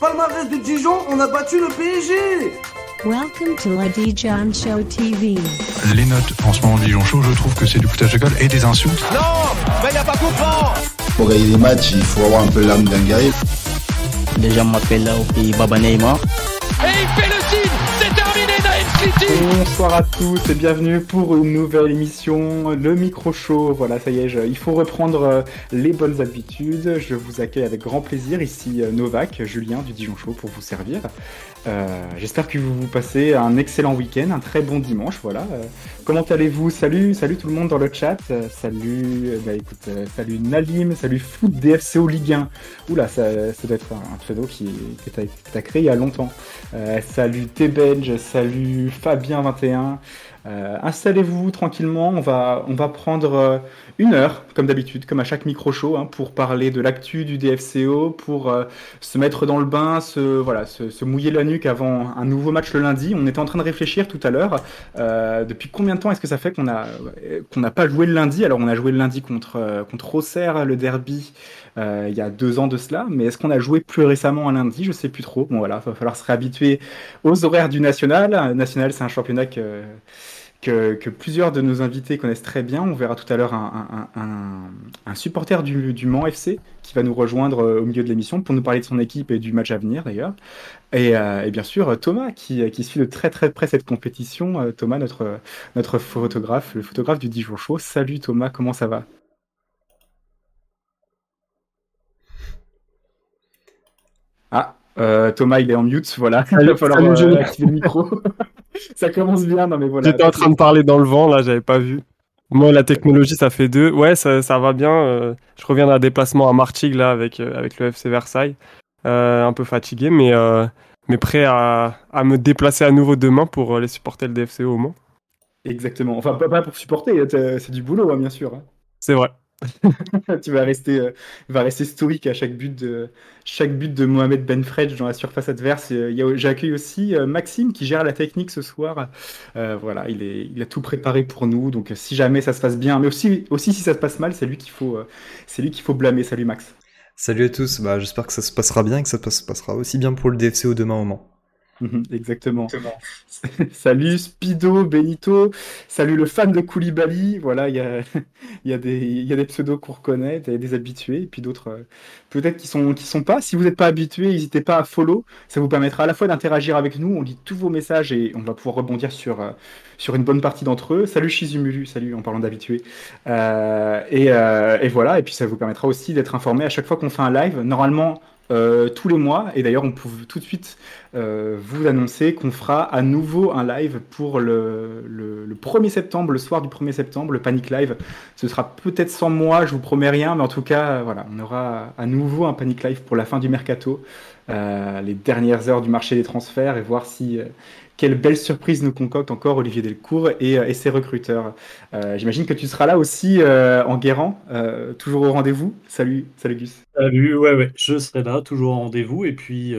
Palmarès de Dijon, on a battu le PSG Welcome to la Dijon Show TV. Les notes en ce moment de Dijon Show, je trouve que c'est du foutage de gueule et des insultes. Non Mais y a pas comprend Pour gagner des matchs, il faut avoir un peu l'âme d'un guerrier. Les gens m'appellent là au pays Baba Neymar. Et il fait le Bonsoir à tous et bienvenue pour une nouvelle émission, le micro show. Voilà, ça y est, je- il faut reprendre euh, les bonnes habitudes. Je vous accueille avec grand plaisir ici euh, Novak, Julien du Dijon Show pour vous servir. Euh, J'espère que vous vous passez un excellent week-end, un très bon dimanche. Voilà. Euh, comment allez-vous? Salut, salut tout le monde dans le chat. Euh, salut, euh, bah écoute, euh, salut Nalim, salut Foot DFCO Ligue 1. Oula, ça, ça doit être un, pseudo qui, que tu as, créé il y a longtemps. Salut T-Benj, salut Fabien21. Euh, Installez-vous tranquillement, on va, on va prendre euh, une heure, comme d'habitude, comme à chaque micro-show, hein, pour parler de l'actu du DFCO, pour euh, se mettre dans le bain, se, voilà, se, mouiller la nuque avant un nouveau match le lundi. On était en train de réfléchir tout à l'heure, depuis combien de temps est-ce que ça fait qu'on n'a pas joué le lundi? Alors on a joué le lundi contre, contre Auxerre, le derby, il y a deux ans de cela, mais est-ce qu'on a joué plus récemment un lundi? Je sais plus trop. Bon voilà, il va falloir se réhabituer aux horaires du National. National, c'est un championnat que, que, que plusieurs de nos invités connaissent très bien. On verra tout à l'heure un, un- un- un supporter du, du Mans FC qui va nous rejoindre euh, au milieu de l'émission pour nous parler de son équipe et du match à venir d'ailleurs. Et, euh, et bien sûr euh, Thomas qui, qui suit de très très près cette compétition. Thomas, notre, notre photographe, le photographe du Dijon Show. Salut Thomas, comment ça va? Ah, euh, Thomas, il est en mute, voilà. il va falloir euh, activer le micro. ça commence bien, non mais voilà. J'étais en train de parler dans le vent, là, j'avais pas vu. Moi, la technologie, ça fait deux. Ouais, ça, ça va bien. euh, je reviens d'un déplacement à Martigues, là, avec, euh, avec le FC Versailles. Euh, un peu fatigué, mais, mais prêt à, à me déplacer à nouveau demain pour les supporter le DFCO au Mans. Exactement. Enfin, pas, pas pour supporter, hein, c'est du boulot, hein, bien sûr. hein. C'est vrai. tu vas rester, euh, va rester stoïque à chaque but de, chaque but de Mohamed Benfredj dans la surface adverse. Euh, J'accueille aussi euh, Maxime qui gère la technique ce soir. Voilà, il, est, il a tout préparé pour nous. Donc, si jamais ça se passe bien, mais aussi, aussi si ça se passe mal, c'est lui qu'il faut, faut blâmer. Salut Max. Salut à tous, bah, j'espère que ça se passera bien et que ça se passera aussi bien pour le DFCO demain au Mans. Mhm, Exactement. Salut Spido, Benito, salut le fan de Koulibaly. Voilà, il y a, il y a des, il y a des pseudos qu'on reconnaît, il y a des habitués, et puis d'autres euh, peut-être qui sont, qui sont pas. Si vous n'êtes pas habitué, n'hésitez pas à follow. Ça vous permettra à la fois d'interagir avec nous, on lit tous vos messages et on va pouvoir rebondir sur, euh, sur une bonne partie d'entre eux. Salut Shizumulu, salut en parlant d'habitués. Euh, et, euh, et voilà, et puis ça vous permettra aussi d'être informé à chaque fois qu'on fait un live. Normalement, euh, tous les mois, et d'ailleurs on peut tout de suite euh, vous annoncer qu'on fera à nouveau un live pour le, le, le 1er septembre, le soir du 1er septembre, le Panic Live. Ce sera peut-être sans moi, je vous promets rien, mais en tout cas, voilà, on aura à nouveau un Panic Live pour la fin du mercato, euh, les dernières heures du marché des transferts, et voir si quelle belle surprise nous concocte encore Olivier Delcourt et, euh, et ses recruteurs. Euh, J'imagine que tu seras là aussi euh, en guérant, euh, toujours au rendez-vous. Salut, salut Gus. Salut, ouais, ouais, je serai là, toujours en rendez-vous. Et puis,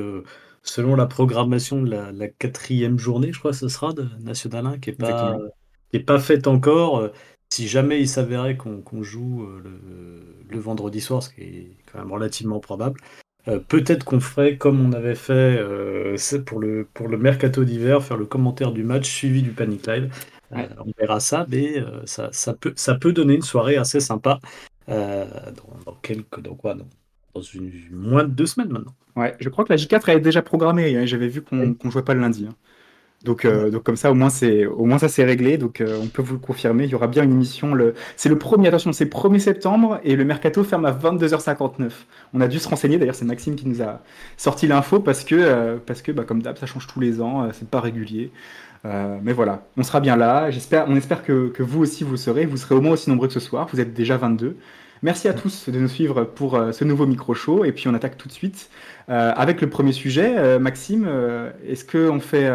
selon la programmation de la, la quatrième journée, je crois que ce sera de National 1, qui n'est pas, Exactement. qui est pas faite encore. si jamais il s'avérait qu'on joue le, le vendredi soir, ce qui est quand même relativement probable, euh, peut-être qu'on ferait comme on avait fait euh, pour, le, pour le mercato d'hiver, faire le commentaire du match suivi du Panic Live. Euh, Ouais. on verra ça, mais ça, ça, peut, ça peut donner une soirée assez sympa dans, dans quelques. Dans quoi dans, dans une, moins de deux semaines maintenant. Ouais, je crois que la J4 elle est déjà programmée. hein, J'avais vu qu'on qu'on jouait pas le lundi. hein. Donc, euh, donc comme ça, au moins c'est, au moins ça c'est réglé. Donc euh, on peut vous le confirmer. Il y aura bien une émission. Le, c'est le premier. Attention, c'est 1er septembre et le mercato ferme à 22h59. On a dû se renseigner. D'ailleurs, c'est Maxime qui nous a sorti l'info parce que, euh, parce que, bah, comme d'hab, ça change tous les ans. c'est pas régulier. Mais voilà, on sera bien là. J'espère, on espère que, que vous aussi vous serez. Vous serez au moins aussi nombreux que ce soir. Vous êtes déjà 22. Merci à tous de nous suivre pour euh, ce nouveau micro show. Et puis on attaque tout de suite euh, avec le premier sujet. Euh, Maxime, est-ce qu'on fait,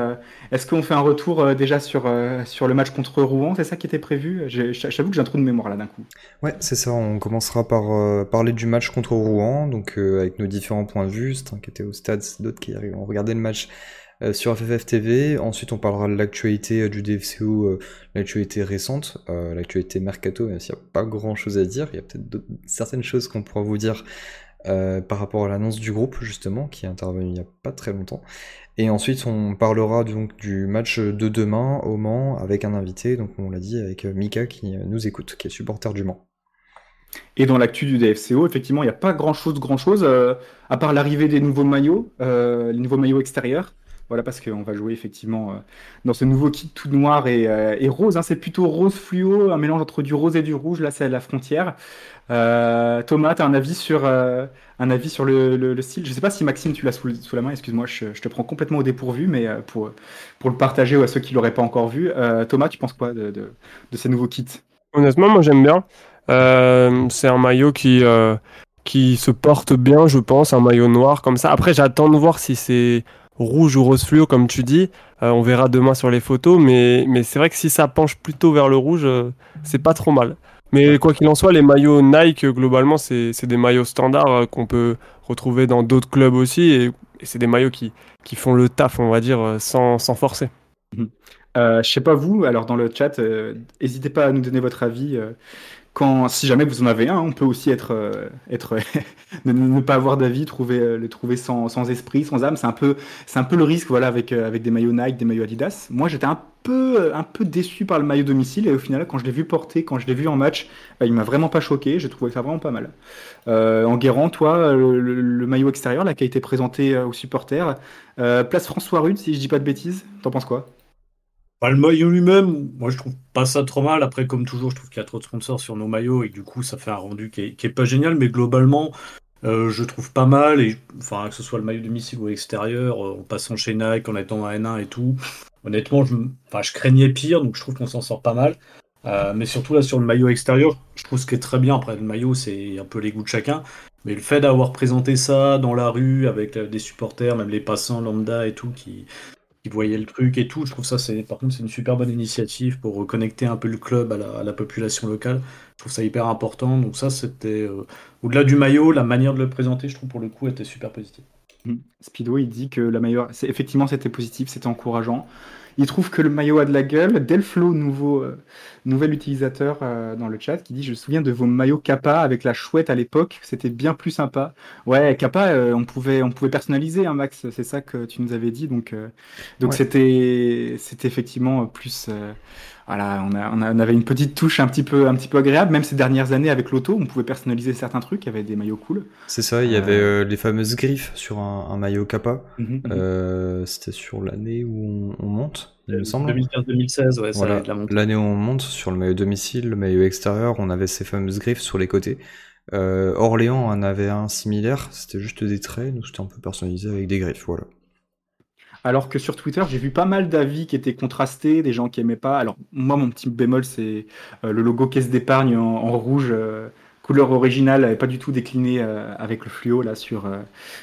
qu'on fait un retour déjà sur, sur le match contre Rouen? C'est ça qui était prévu? J'avoue que j'ai un trou de mémoire là d'un coup. Ouais, c'est ça, on commencera par parler du match contre Rouen, donc avec nos différents points de vue, certains qui étaient au stade, d'autres qui ont regardé le match euh, sur FFF TV. Ensuite, on parlera de l'actualité euh, du DFCO, euh, l'actualité récente, euh, l'actualité mercato, même s'il n'y a pas grand chose à dire. Il y a peut-être certaines choses qu'on pourra vous dire par rapport à l'annonce du groupe justement qui est intervenu il n'y a pas très longtemps. Et ensuite on parlera donc du match de demain au Mans avec un invité, donc on l'a dit avec Mika qui nous écoute, qui est supporter du Mans. Et dans l'actu du DFCO, effectivement, il n'y a pas grand-chose, grand-chose, euh, à part l'arrivée des nouveaux maillots, les nouveaux maillots extérieurs. Voilà, parce qu'on va jouer effectivement euh, dans ce nouveau kit tout noir et, rose. Hein. c'est plutôt rose fluo, un mélange entre du rose et du rouge. Là, c'est la frontière. Thomas, tu as un avis sur, un avis sur le, style? Je ne sais pas si Maxime, tu l'as sous, la main. Excuse-moi, je, te prends complètement au dépourvu, mais pour, pour le partager à ceux qui ne l'auraient pas encore vu. Thomas, tu penses quoi de, de ces nouveaux kits? Honnêtement, moi j'aime bien. Euh, c'est un maillot qui, euh, qui se porte bien, je pense, un maillot noir comme ça. Après, j'attends de voir si c'est rouge ou rose fluo, comme tu dis. Euh, on verra demain sur les photos, mais, c'est vrai que si ça penche plutôt vers le rouge, c'est pas trop mal. Mais quoi qu'il en soit, les maillots Nike, globalement, c'est des maillots standards qu'on peut retrouver dans d'autres clubs aussi. Et, c'est des maillots qui, font le taf, on va dire, sans, forcer. je sais pas vous, alors dans le chat, n'hésitez pas à nous donner votre avis si jamais vous en avez un, on peut aussi être, euh, ne, pas avoir d'avis, trouver, euh, le trouver sans, sans, esprit, sans âme. C'est un peu, c'est un peu le risque, voilà, avec, euh, avec des maillots Nike, des maillots Adidas. Moi, j'étais un peu, un peu déçu par le maillot domicile et au final, quand je l'ai vu porter, quand je l'ai vu en match, bah, il m'a vraiment pas choqué. J'ai trouvé ça vraiment pas mal. en Guérant, toi, le, maillot extérieur, là, qui a été présenté aux supporters, place François Rude, si je dis pas de bêtises, t'en penses quoi? Le maillot lui-même, moi je trouve pas ça trop mal. Après, comme toujours, je trouve qu'il y a trop de sponsors sur nos maillots et du coup, ça fait un rendu qui est, pas génial. Mais globalement, euh, je trouve pas mal. Et enfin, que ce soit le maillot domicile ou extérieur, euh, en passant chez Nike, en étant à N1 et tout. Honnêtement, je, craignais pire, donc je trouve qu'on s'en sort pas mal. Euh, mais surtout là sur le maillot extérieur, je trouve ce qui est très bien. Après, le maillot, c'est un peu les goûts de chacun. Mais le fait d'avoir présenté ça dans la rue avec des supporters, même les passants lambda et tout, qui, qui voyaient le truc et tout. Je trouve ça, c'est par contre, c'est une super bonne initiative pour reconnecter un peu le club à la, population locale. Je trouve ça hyper important. Donc ça, c'était euh, au-delà du maillot, la manière de le présenter, je trouve pour le coup, était super positive. Mmh. Speedo, il dit que la meilleure, effectivement, c'était positif, c'était encourageant. Il trouve que le maillot a de la gueule. Delflo, nouveau, euh, nouvel utilisateur euh, dans le chat, qui dit Je me souviens de vos maillots Kappa avec la chouette à l'époque, c'était bien plus sympa. Ouais, Kappa, euh, on, pouvait, on pouvait personnaliser, hein, Max, c'est ça que tu nous avais dit. Donc, donc c'était, c'était effectivement plus voilà, on, on, avait une petite touche un petit peu, un petit peu agréable. Même ces dernières années avec l'auto, on pouvait personnaliser certains trucs. Il y avait des maillots cool. C'est ça. Il y avait euh, les fameuses griffes sur un, maillot Kappa. Mhm, mhm. Euh, c'était sur l'année où on, monte, il me semble. 2015-2016, ouais. Voilà. L'année où on monte sur le maillot domicile, le maillot extérieur, on avait ces fameuses griffes sur les côtés. Euh, Orléans en avait un similaire. C'était juste des traits. Nous, c'était un peu personnalisé avec des griffes. Voilà. Alors que sur Twitter, j'ai vu pas mal d'avis qui étaient contrastés, des gens qui aimaient pas. Alors moi, mon petit bémol, c'est euh, le logo caisse d'épargne en, rouge, euh, couleur originale, pas du tout décliné euh, avec le fluo là sur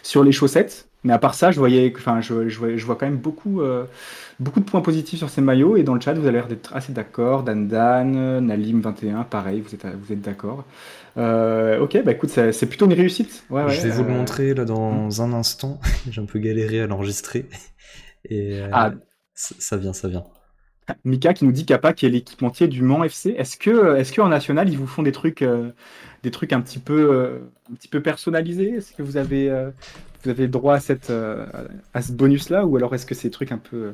sur les chaussettes. Mais à part ça, je voyais, enfin, je, je, vois, quand même beaucoup beaucoup de points positifs sur ces maillots. Et dans le chat, vous avez l'air d'être assez d'accord. Dan Dan, Nalim 21, pareil, vous êtes vous êtes d'accord. ok, bah écoute, c'est plutôt une réussite. je vais vous le montrer là dans un instant. J'ai un peu galéré à l'enregistrer. Et euh, ah. ça vient, ça vient. Mika qui nous dit Kappa qui est l'équipementier du Mans FC. Est-ce que, est-ce qu'en national ils vous font des trucs, euh, des trucs un petit peu, euh, un petit peu personnalisés? Est-ce que vous avez, vous avez droit à cette, à ce bonus-là, ou alors est-ce que c'est des trucs un peu,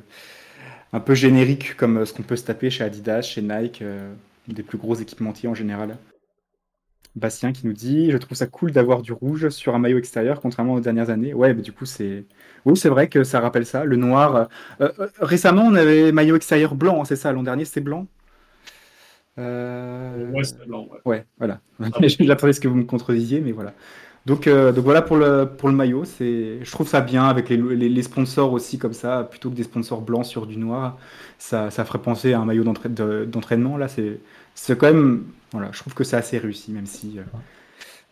un peu génériques comme ce qu'on peut se taper chez Adidas, chez Nike, des plus gros équipementiers en général? Bastien qui nous dit Je trouve ça cool d'avoir du rouge sur un maillot extérieur, contrairement aux dernières années. Ouais, mais du coup, c'est. Oui, c'est vrai que ça rappelle ça. Le noir. Euh, euh, récemment, on avait maillot extérieur blanc, hein, c'est ça. L'an dernier, c'était blanc? Euh... Ouais, c'était blanc. Ouais, ouais voilà. J'attendais ce que vous me contredisiez, mais voilà. Donc, euh, donc voilà pour le, pour le maillot. Je trouve ça bien avec les, les, sponsors aussi, comme ça, plutôt que des sponsors blancs sur du noir. Ça, ça ferait penser à un maillot d'entraînement. Là, c'est quand même voilà, je trouve que c'est assez réussi, même si euh,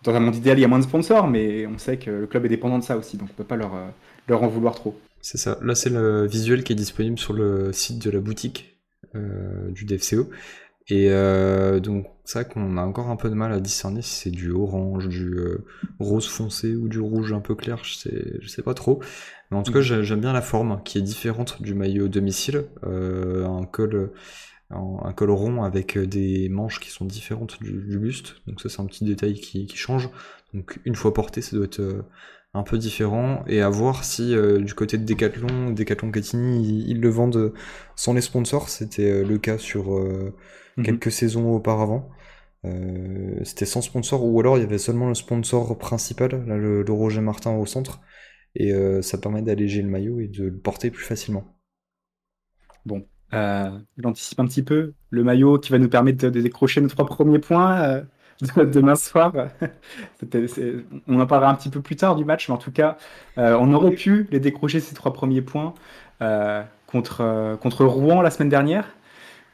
dans un monde idéal, il y a moins de sponsors, mais on sait que le club est dépendant de ça aussi, donc on peut pas leur, euh, leur en vouloir trop. C'est ça. Là, c'est le visuel qui est disponible sur le site de la boutique euh, du DFCO. Et donc, c'est vrai qu'on a encore un peu de mal à discerner si c'est du orange, du rose foncé ou du rouge un peu clair, je sais, je sais pas trop. Mais en tout cas, mm. j'aime bien la forme qui est différente du maillot domicile. un col un col rond avec euh, des manches qui sont différentes du, buste. Donc ça c'est un petit détail qui, change. Donc une fois porté, ça doit être euh, un peu différent. Et à voir si euh, du côté de Decathlon, Decathlon Catini, ils, le vendent sans les sponsors. C'était le cas sur Mhm. quelques saisons auparavant. C'était sans sponsor ou alors il y avait seulement le sponsor principal, là, le, le Roger Martin au centre. Et ça permet d'alléger le maillot et de le porter plus facilement. Bon, euh, j'anticipe un petit peu. Le maillot qui va nous permettre de, décrocher nos trois premiers points euh, de- demain soir. On en parlera un petit peu plus tard du match, mais en tout cas, euh, on aurait pu les décrocher ces trois premiers points euh, contre, euh, contre Rouen la semaine dernière.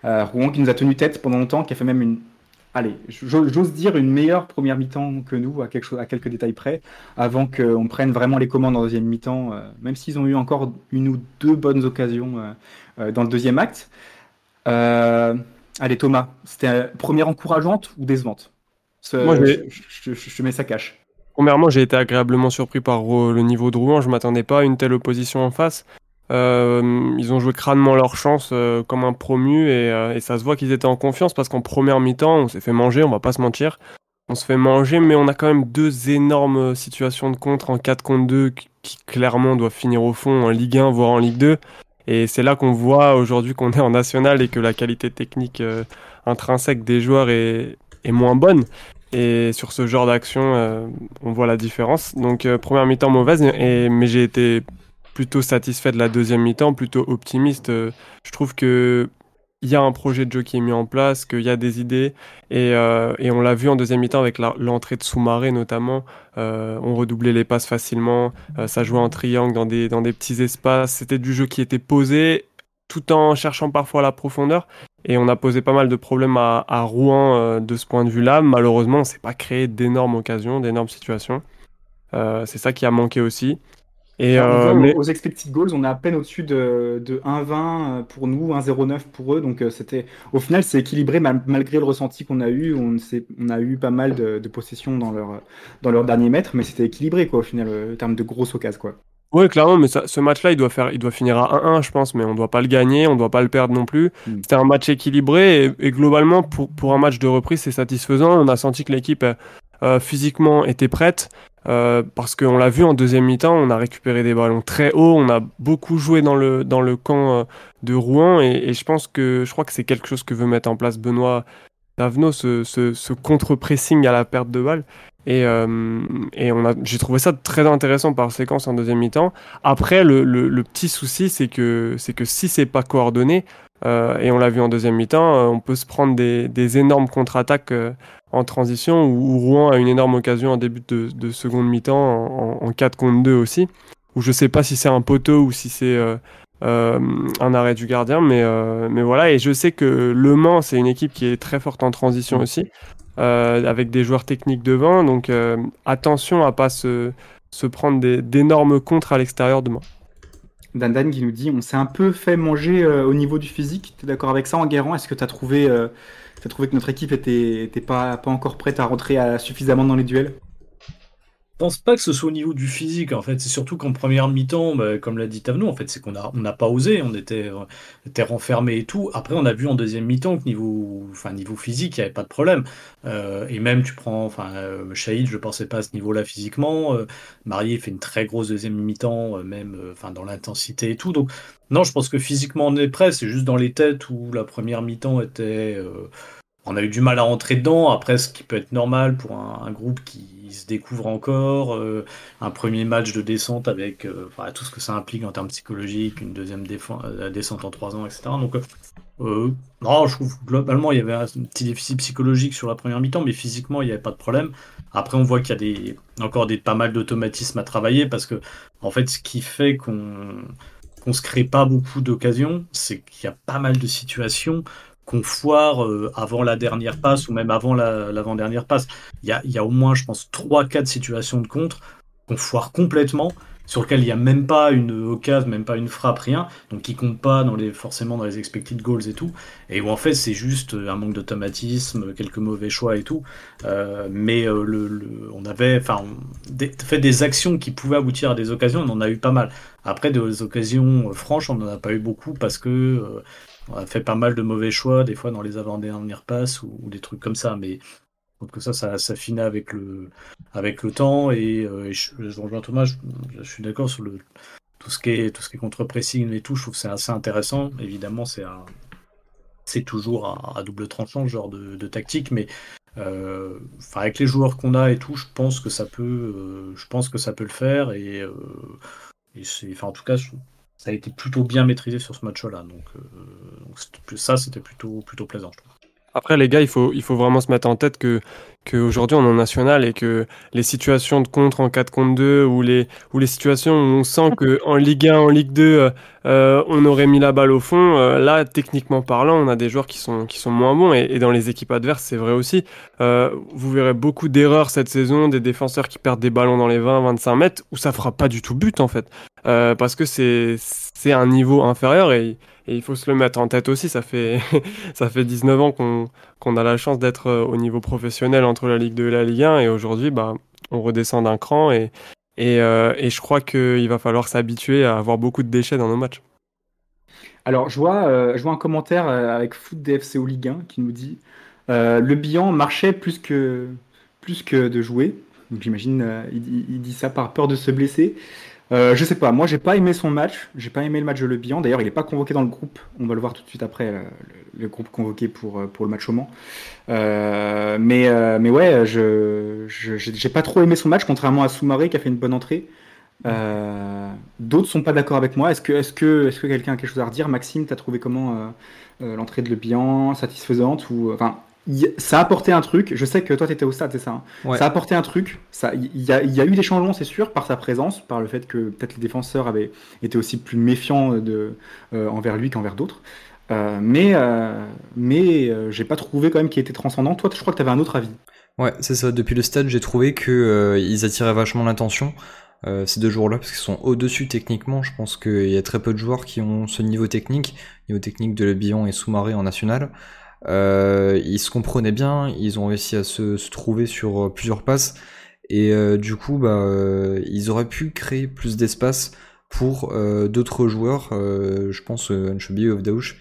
Euh, Rouen qui nous a tenu tête pendant longtemps, qui a fait même une, allez, j'ose dire une meilleure première mi-temps que nous, à, quelque chose, à quelques détails près, avant qu'on prenne vraiment les commandes en deuxième mi-temps, euh, même s'ils ont eu encore une ou deux bonnes occasions euh, dans le deuxième acte. Allez Thomas, c'était première encourageante ou décevante? Ce- Moi, je, je mets ça cache. Premièrement, j'ai été agréablement surpris par le niveau de Rouen. Je m'attendais pas à une telle opposition en face. Euh, ils ont joué crânement leur chance euh, comme un promu et, euh, et ça se voit qu'ils étaient en confiance parce qu'en première mi-temps, on s'est fait manger, on va pas se mentir. On se fait manger, mais on a quand même deux énormes situations de contre en 4 contre 2 qui, clairement doivent finir au fond en Ligue 1, voire en Ligue 2. Et c'est là qu'on voit aujourd'hui qu'on est en national et que la qualité technique intrinsèque des joueurs est, moins bonne. Et sur ce genre d'action, on voit la différence. Donc première mi-temps mauvaise, mais j'ai été plutôt satisfait de la deuxième mi-temps, plutôt optimiste. Euh, je trouve que il y a un projet de jeu qui est mis en place, qu'il y a des idées, et, euh, et on l'a vu en deuxième mi-temps avec l'entrée de Soumaré notamment. Euh, on redoublait les passes facilement, ça jouait en triangle dans des, dans des petits espaces. C'était du jeu qui était posé, tout en cherchant parfois la profondeur. Et on a posé pas mal de problèmes à, Rouen de ce point de vue-là. Malheureusement, on s'est pas créé d'énormes occasions, d'énormes situations. C'est ça qui a manqué aussi. Et, Alors, euh, mais- Aux expected goals, on est à peine au-dessus de, de 1,20 pour nous, 1,09 pour eux. Donc euh, c'était, au final, c'est équilibré mal- malgré le ressenti qu'on a eu. On, a eu pas mal de, de possessions dans leur, dans leur dernier mètre, mais c'était équilibré quoi, au final, euh, en termes de grosses occasions. Quoi. Oui, clairement, mais ça- ce match-là, il doit faire, il doit finir à 1-1, je pense, mais on ne doit pas le gagner, on ne doit pas le perdre non plus. Mm. C'était un match équilibré et, et globalement, pour, pour un match de reprise, c'est satisfaisant. On a senti que l'équipe euh, euh, physiquement était prête euh, parce qu'on l'a vu en deuxième mi-temps, on a récupéré des ballons très hauts, on a beaucoup joué dans le, dans le camp euh, de Rouen et, je pense que je crois que c'est quelque chose que veut mettre en place Benoît Tavenot, ce, ce, contre-pressing à la perte de balle. Et, euh, et j'ai trouvé ça très intéressant par séquence en deuxième mi-temps. Après, le, le, le petit souci, c'est que, c'est que si c'est pas coordonné, et on l'a vu en deuxième mi-temps, euh, on peut se prendre des, des énormes contre-attaques euh, en transition, où, où Rouen a une énorme occasion en début de, de seconde mi-temps, en, en, en 4 contre 2 aussi, où je sais pas si c'est un poteau ou si c'est euh, euh, un arrêt du gardien, mais, euh, mais voilà, et je sais que Le Mans, c'est une équipe qui est très forte en transition aussi, euh, avec des joueurs techniques devant, donc euh, attention à pas se, se prendre des- d'énormes contres à l'extérieur demain. Dan Dan qui nous dit on s'est un peu fait manger euh, au niveau du physique. Tu d'accord avec ça en guérant Est-ce que tu as trouvé, euh, t'as trouvé que notre équipe était, était pas, pas encore prête à rentrer suffisamment dans les duels? Pense pas que ce soit au niveau du physique en fait, c'est surtout qu'en première mi-temps, bah, comme l'a dit Tavenot, en fait, c'est qu'on a on n'a pas osé, on était, euh, était renfermé et tout. Après, on a vu en deuxième mi-temps que niveau, enfin niveau physique, il y avait pas de problème. Euh, et même tu prends, enfin, euh, Shahid, je pensais pas à ce niveau-là physiquement. Euh, Marié fait une très grosse deuxième mi-temps, même, enfin, dans l'intensité et tout. Donc, non, je pense que physiquement on est prêt. C'est juste dans les têtes où la première mi-temps était, on a eu du mal à rentrer dedans. Après, ce qui peut être normal pour un groupe qui se découvre encore, euh, un premier match de descente avec euh, tout ce que ça implique en termes psychologiques, une deuxième euh, descente en trois ans, etc. Donc, non, je trouve globalement il y avait un petit déficit psychologique sur la première mi-temps, mais physiquement il n'y avait pas de problème. Après, on voit qu'il y a des, encore des, pas mal d'automatismes à travailler parce que, en fait, ce qui fait qu'on qu'on se crée pas beaucoup d'occasions, c'est qu'il y a pas mal de situations qu'on foire euh, avant la dernière passe ou même avant la- l'avant-dernière passe. Il y a, y a au moins, je pense, 3-4 situations de contre qu'on foire complètement, sur lesquelles il n'y a même pas une occasion, même pas une frappe, rien, donc qui compte pas dans les, forcément dans les expected goals et tout, et où en fait c'est juste euh, un manque d'automatisme, quelques mauvais choix et tout, Euh, mais le, on avait enfin, fait des actions qui pouvaient aboutir à des occasions, on en a eu pas mal. Après, des occasions franches, on n'en a pas eu beaucoup parce que on a fait pas mal de mauvais choix, des fois dans les avant-dernières passes ou, ou des trucs comme ça. Mais que ça, ça s'affinait avec le, avec le temps. Et, et je, je rejoins Thomas, je, je suis d'accord sur tout ce qui est, contre-pressing et tout. Je trouve que c'est assez intéressant. Évidemment, c'est toujours à, double tranchant, ce genre de, tactique, mais euh, avec les joueurs qu'on a et tout, je pense que ça peut, euh, je pense que ça peut le faire et, euh, en tout cas, ça a été plutôt bien maîtrisé sur ce match-là. Donc, donc ça, c'était plutôt, plutôt plaisant. Je trouve. Après, les gars, il faut, il faut vraiment se mettre en tête que qu'aujourd'hui on est en national et que les situations de contre en 4 contre 2 ou les, ou les situations où on sent qu'en Ligue 1, en Ligue 2, euh, on aurait mis la balle au fond, euh, là, techniquement parlant, on a des joueurs qui sont, qui sont moins bons et, dans les équipes adverses, c'est vrai aussi. Euh, vous verrez beaucoup d'erreurs cette saison, des défenseurs qui perdent des ballons dans les 20-25 mètres où ça fera pas du tout but en fait. Parce que c'est un niveau inférieur et et il faut se le mettre en tête aussi, ça fait, ça fait 19 ans qu'on qu'on a la chance d'être euh, au niveau professionnel entre la Ligue 2 et la Ligue 1. Et aujourd'hui, bah, on redescend d'un cran. Et, et, euh, et je crois qu'il va falloir s'habituer à avoir beaucoup de déchets dans nos matchs. Alors, je vois, euh, je vois un commentaire avec Foot DFC au Ligue 1 qui nous dit Le bilan marchait plus que, plus que de jouer. Donc, j'imagine, il, dit ça par peur de se blesser. Euh, je sais pas, moi j'ai pas aimé son match, j'ai pas aimé le match de Le Bihan. D'ailleurs, il est pas convoqué dans le groupe, on va le voir tout de suite après, le, le groupe convoqué pour, pour le match au Mans. Euh, mais, euh, mais ouais, je j'ai pas trop aimé son match, contrairement à Soumaré qui a fait une bonne entrée. Euh, D'autres sont pas d'accord avec moi. Est-ce que, est-ce que, est-ce que quelqu'un a quelque chose à redire? Maxime, t'as trouvé comment l'entrée de Le Bihan? Satisfaisante ou ça a apporté un truc. Je sais que toi, tu étais au stade, c'est ça hein ouais. Ça a apporté un truc. Il y, a, y a eu des changements, c'est sûr, par sa présence, par le fait que peut-être les défenseurs avaient été aussi plus méfiants de, euh, envers lui qu'envers d'autres. Euh, mais euh, mais euh, j'ai pas trouvé quand même qu'il était transcendant. Toi, je crois que tu avais un autre avis. Ouais, c'est ça. Depuis le stade, j'ai trouvé que euh, ils attiraient vachement l'attention. ces deux joueurs-là, parce qu'ils sont au-dessus techniquement. Je pense qu'il y a très peu de joueurs qui ont ce niveau technique, niveau technique de Le Bihan et Soumaré en national. Euh, ils se comprenaient bien, ils ont réussi à se, se trouver sur euh, plusieurs passes. Et euh, du coup bah euh, ils auraient pu créer plus d'espace pour euh, d'autres joueurs, je pense Anchobi ou Daouche,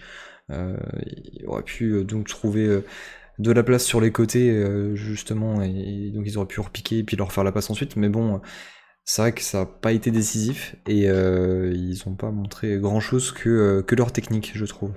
ils auraient pu donc trouver de la place sur les côtés justement et, donc ils auraient pu repiquer et puis leur faire la passe ensuite. Mais bon c'est vrai que ça n'a pas été décisif et ils n'ont pas montré grand chose que, que leur technique je trouve.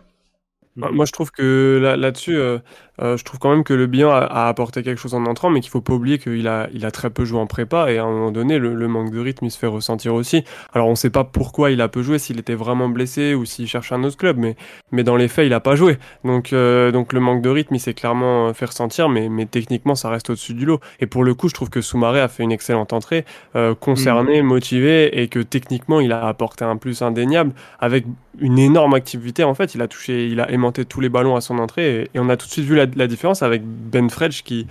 Moi, je trouve que là-dessus, là euh, euh, je trouve quand même que le bilan a, a, apporté quelque chose en entrant, mais qu'il faut pas oublier qu'il a, il a très peu joué en prépa et à un moment donné, le, le, manque de rythme, il se fait ressentir aussi. Alors, on sait pas pourquoi il a peu joué, s'il était vraiment blessé ou s'il cherche un autre club, mais, mais dans les faits, il a pas joué. Donc, euh, donc le manque de rythme, il s'est clairement fait ressentir, mais, mais techniquement, ça reste au-dessus du lot. Et pour le coup, je trouve que Soumaré a fait une excellente entrée, euh, concerné, mmh. motivé et que techniquement, il a apporté un plus indéniable avec une énorme activité. En fait, il a touché, il a aimanté tous les ballons à son entrée et, et on a tout de suite vu la, la différence avec Ben Fredge qui,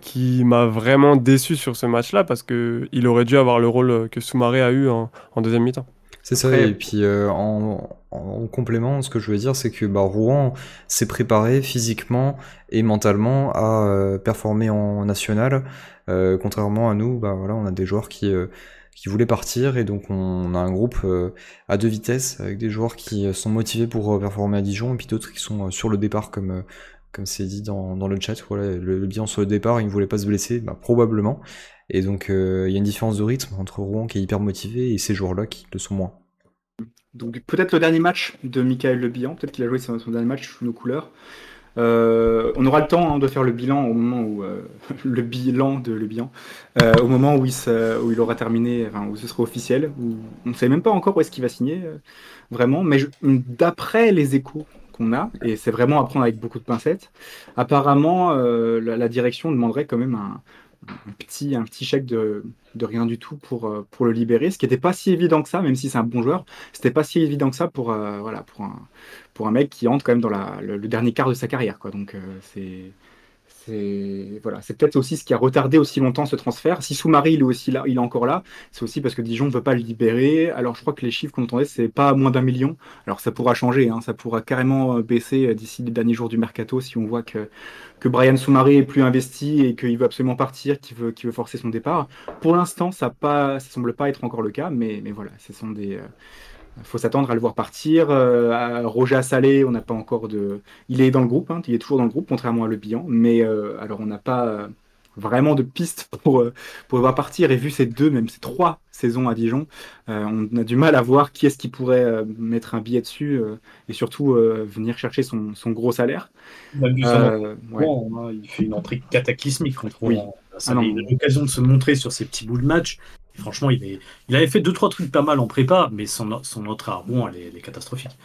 qui m'a vraiment déçu sur ce match-là parce qu'il aurait dû avoir le rôle que Soumaré a eu en, en deuxième mi-temps. C'est ça, et puis euh, en, en, complément, ce que je veux dire, c'est que bah, Rouen s'est préparé physiquement et mentalement à euh, performer en national, euh, contrairement à nous, bah, voilà, on a des joueurs qui, euh, qui voulaient partir, et donc on a un groupe euh, à deux vitesses, avec des joueurs qui sont motivés pour performer à Dijon, et puis d'autres qui sont sur le départ, comme comme c'est dit dans, le chat, le, le bilan sur le départ, il ne voulait pas se blesser, bah, probablement. Et donc euh, il y a une différence de rythme entre Rouen qui est hyper motivé et ces joueurs-là qui le sont moins. Donc peut-être le dernier match de Michael Le Bihan, peut-être qu'il a joué son, dernier match sous nos couleurs. Euh, on aura le temps hein, de faire le bilan au moment où euh, le bilan de Le Bihan, au moment où il, se, où il aura terminé, enfin, où ce sera officiel. Où on ne sait même pas encore où est-ce qu'il va signer, vraiment. Mais d'après les échos qu'on a, et c'est vraiment à prendre avec beaucoup de pincettes. Apparemment, euh, la, direction demanderait quand même un, petit, un petit chèque de, rien du tout pour, euh, pour le libérer, ce qui n'était pas si évident que ça, même si c'est un bon joueur, c'était pas si évident que ça pour, euh, voilà, pour, un, pour un mec qui entre quand même dans le, dernier quart de sa carrière. Quoi. Donc c'est c'est voilà, c'est peut-être aussi ce qui a retardé aussi longtemps ce transfert. Si Soumari il est aussi là, il est encore là, c'est aussi parce que Dijon ne veut pas le libérer. Alors je crois que les chiffres qu'on entendait c'est pas moins d'un million. Alors ça pourra changer, hein, ça pourra carrément baisser d'ici les derniers jours du mercato si on voit que que Brian Soumari est plus investi et qu'il veut absolument partir, qu'il veut qu'il veut forcer son départ. Pour l'instant ça pas, ça semble pas être encore le cas, mais mais voilà, ce sont des euh, faut s'attendre à le voir partir. Euh, Roger Assalé, on n'a pas encore de. Il est dans le groupe, hein, il est toujours dans le groupe, contrairement à Le Bihan. Mais euh, alors, on n'a pas, vraiment de pistes pour, euh, pour voir partir. Et vu ces deux, même ces trois saisons à Dijon, euh, on a du mal à voir qui est-ce qui pourrait euh, mettre un billet dessus euh, et surtout euh, venir chercher son, son gros salaire. Ça Euh, ouais. Hein, il fait une entrée cataclysmique contre Oui. Ça, Ah il a eu l'occasion de se montrer sur ses petits bouts de match. Franchement, il, avait fait deux trois trucs pas mal en prépa, mais son, à Rouen, elle est, catastrophique.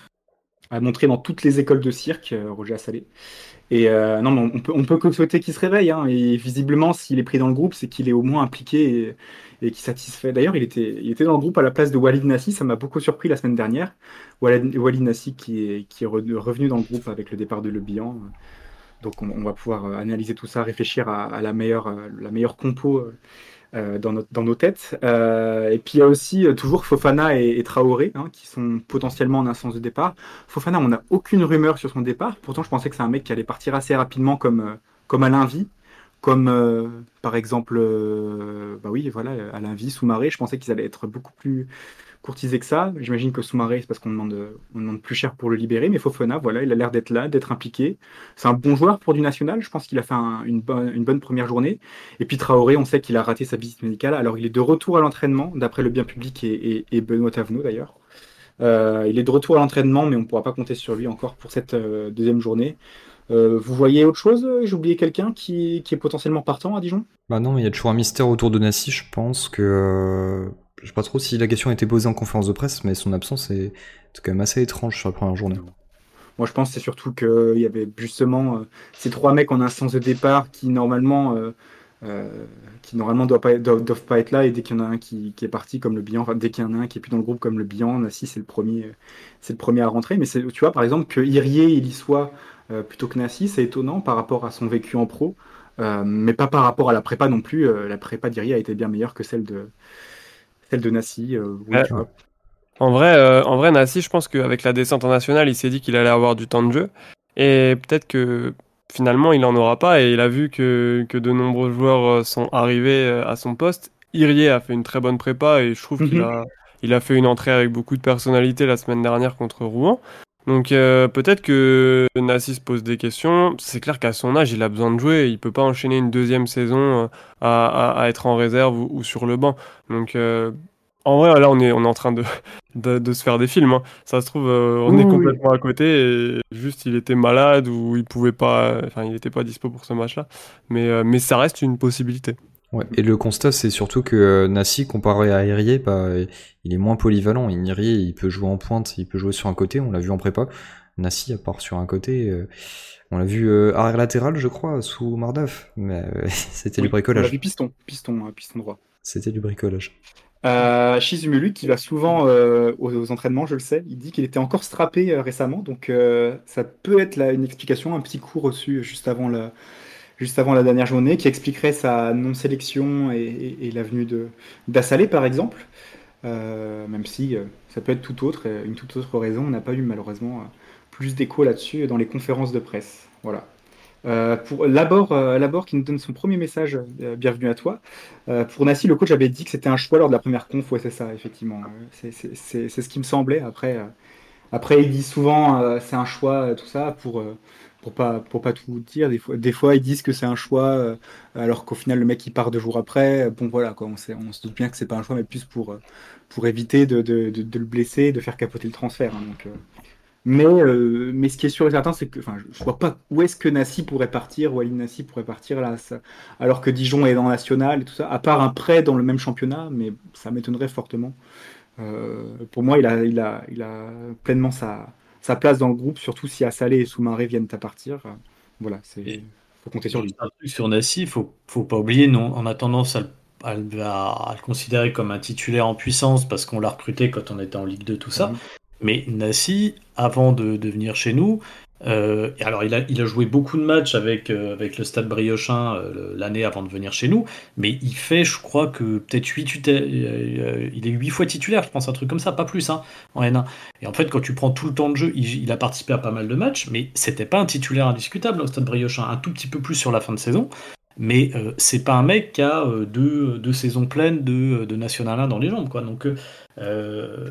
à montrer dans toutes les écoles de cirque, euh, Roger Assalé. Et euh, non, on peut, peut que souhaiter qu'il se réveille. hein. et visiblement, s'il est pris dans le groupe, c'est qu'il est au moins impliqué et, qu'il satisfait. D'ailleurs, il était, dans le groupe à la place de Walid Nassi. Ça m'a beaucoup surpris la semaine dernière. Walid, Nassi qui est, revenu dans le groupe avec le départ de Le Bihan. Donc, on, va pouvoir euh, analyser tout ça, réfléchir à, à la, meilleure, la meilleure compo dans, notre- dans nos têtes. Euh, et puis, il y a aussi euh, toujours Fofana et, Traoré hein, qui sont potentiellement en instance de départ. Fofana, on n'a aucune rumeur sur son départ. Pourtant, je pensais que c'est un mec qui allait partir assez rapidement comme, euh, comme Alain Vie. Comme euh, par exemple, euh, bah oui, voilà, Alain Vie, Soumaré. Je pensais qu'ils allaient être beaucoup plus courtisés que ça. J'imagine que Soumaré, c'est parce qu'on demande, on demande plus cher pour le libérer. Mais Fofana, voilà, il a l'air d'être là, d'être impliqué. C'est un bon joueur pour du national. Je pense qu'il a fait un- une, bonne, première journée. Et puis Traoré, on sait qu'il a raté sa visite médicale. Alors, il est de retour à l'entraînement, d'après le bien public et, Benoît Tavenot d'ailleurs. Euh, il est de retour à l'entraînement, mais on ne pourra pas compter sur lui encore pour cette euh, deuxième journée. Euh, vous voyez autre chose? J'ai oublié quelqu'un qui, qui est potentiellement partant à Dijon? Bah non, mais il y a toujours un mystère autour de Nassi. Je pense que. Euh, Je sais pas trop si la question a été posée en conférence de presse, mais son absence est quand même assez étrange sur la première journée. Moi, je pense c'est surtout qu'il y avait justement euh, ces trois mecs en instance de départ qui normalement, euh, euh, qui normalement doivent pas, être- là. Et dès qu'il y en a un qui, est parti, comme le bilan, enfin, dès qu'il y en a un qui est plus dans le groupe, comme le bilan, Nassi, c'est le premier, euh, c'est le premier à rentrer. Mais tu vois, par exemple, que Irier il y soit euh, plutôt que Nassi, c'est étonnant par rapport à son vécu en pro, euh, mais pas par rapport à la prépa non plus. Euh, la prépa d'Irier a été bien meilleure que celle de celle de Nassi. euh, oui, Ouais. tu vois. En vrai, euh, en vrai, Nassi, je pense qu'avec la descente en nationale, il s'est dit qu'il allait avoir du temps de jeu. Et peut-être que finalement, il n'en aura pas. Et il a vu que, que de nombreux joueurs euh, sont arrivés à son poste. Irier a fait une très bonne prépa et je trouve qu'il Mhm. a, il a fait une entrée avec beaucoup de personnalité la semaine dernière contre Rouen. Donc euh, peut-être que Nassi se pose des questions. C'est clair qu'à son âge, il a besoin de jouer. Il peut pas enchaîner une deuxième saison euh, à, à- à être en réserve ou, ou sur le banc. Donc euh, en vrai, là, on est, on est en train de, de, de se faire des films. hein. Ça se trouve, on Oui, est oui, complètement à côté et juste il était malade ou il pouvait pas, enfin, il n'était pas dispo pour ce match-là. Mais, mais ça reste une possibilité. Ouais. Et le constat, c'est surtout que euh, Nassi, comparé à Irier, bah, il est moins polyvalent. Irier, il peut jouer en pointe, il peut jouer sur un côté, on l'a vu en prépa. Nassi, à part sur un côté, euh, on l'a vu euh, arrière latéral, je crois, sous Mardaf. Mais euh, c'était Oui, du bricolage. On l'a vu piston, piston, euh, piston droit. C'était du bricolage. Euh, Shizumulu, qui va souvent euh, aux, aux entraînements, je le sais, il dit qu'il était encore strappé euh, récemment, donc ça peut être là une explication, un petit coup reçu juste avant la, juste avant la dernière journée, qui expliquerait sa non-sélection et, et- la venue d'Assalé, par exemple. Euh, même si euh, ça peut être tout autre, euh, une toute autre raison, on n'a pas eu malheureusement plus d'écho là-dessus dans les conférences de presse. Voilà. Pour Labor, Labor qui nous donne son premier message, bienvenue à toi. Pour Nassi, le coach avait dit que c'était un choix lors de la première conf. Ouais, c'est ça, effectivement. C'est- ce qui me semblait. Après, après il dit souvent c'est un choix, tout ça, pour, pour pas, pour pas tout dire. Des fois, des fois ils disent que c'est un choix, euh, alors qu'au final, le mec il part deux jours après. Bon, voilà, quoi, on, sait, on se doute bien que c'est pas un choix, mais plus pour, euh, pour éviter de, de, le blesser, de faire capoter le transfert. hein, donc, euh, mais, mais ce qui est sûr et certain, c'est que enfin, je, vois pas où est-ce que Nassi pourrait partir, Walid Nassi pourrait partir là, alors que Dijon est dans national et tout ça, à part un prêt dans le même championnat, mais ça m'étonnerait fortement. Pour moi, il a, il a, il a pleinement sa, sa place dans le groupe, surtout si Assalé et Soumaré viennent à partir. Voilà, c'est faut compter sur lui. Un truc sur Nassi, faut, faut pas oublier, non, on a tendance à, à le considérer comme un titulaire en puissance parce qu'on l'a recruté quand on était en Ligue 2, tout ça. Mhm. Mais Nassi, avant de, de venir chez nous, euh, alors il a, joué beaucoup de matchs avec, euh, avec le Stade Briochin euh, l'année avant de venir chez nous, mais il fait, je crois que peut-être 8 il est 8 fois titulaire, je pense, un truc comme ça, pas plus, hein, en N1. Et en fait, quand tu prends tout le temps de jeu, il, a participé à pas mal de matchs, mais c'était pas un titulaire indiscutable au Stade Briochin, un tout petit peu plus sur la fin de saison. Mais euh, c'est pas un mec qui a euh, deux, deux saisons pleines de, de National 1 dans les jambes, quoi. Donc, euh,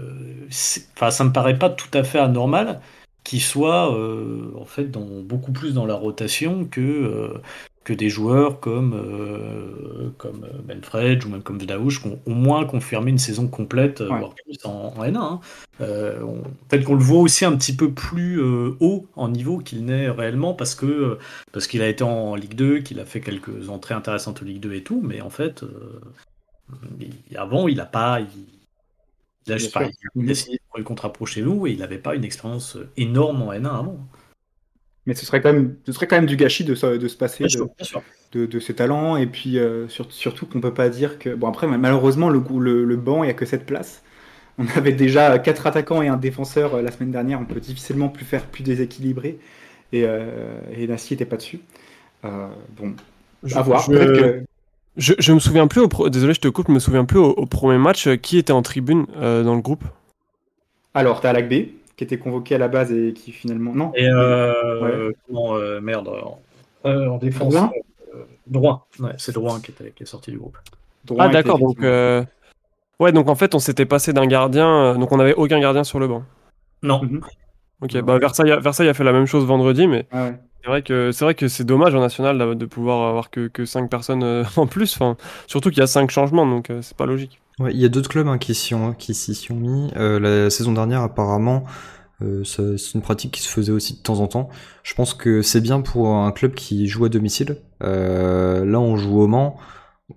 ça me paraît pas tout à fait anormal qu'il soit euh, en fait dans, beaucoup plus dans la rotation que, euh, que des joueurs comme, euh, comme Benfred ou même comme Vdaouch qui ont au moins confirmé une saison complète, voire plus en, N1. Hein. Peut-être qu'on le voit aussi un petit peu plus haut en niveau qu'il n'est réellement parce que parce qu'il a été en Ligue 2, qu'il a fait quelques entrées intéressantes en Ligue 2 et tout, mais en fait, avant, il n'a pas. Il, a, pas, il a décidé de prendre le contrat pro chez nous et il n'avait pas une expérience énorme en N1 avant. Mais ce serait quand même, ce serait quand même du gâchis de, de se passer de, de, ses talents. Et puis euh, surtout qu'on peut pas dire que. Bon, après, malheureusement, le, le, le banc, il n'y a que cette place. On avait déjà quatre attaquants et un défenseur euh, la semaine dernière. On peut difficilement plus faire plus déséquilibré. Et, euh, et Nassi n'était pas dessus. Euh, bon, à voir. Je... Je, je, me souviens plus, au désolé, je te coupe, je me souviens plus au, premier match qui était en tribune dans le groupe? Alors, tu as B qui était convoqué à la base et qui finalement. Non Et euh, euh merde, euh, en défense. Droit, euh, droit. Ouais, c'est Droit qui, est sorti du groupe. ah, d'accord, donc. Ouais, donc en fait, on s'était passé d'un gardien, donc on n'avait aucun gardien sur le banc. Non. Mhm. Ok, bah Versailles, Versailles a fait la même chose vendredi, mais ah c'est vrai que c'est vrai que c'est dommage en national de pouvoir avoir que, que 5 personnes en plus, enfin, surtout qu'il y a 5 changements, donc c'est pas logique. Il y a d'autres clubs hein, qui s'y ont, qui s'y sont mis. Euh, la saison dernière, apparemment, euh, c'est une pratique qui se faisait aussi de temps en temps. Je pense que c'est bien pour un club qui joue à domicile. Euh, là, on joue au Mans.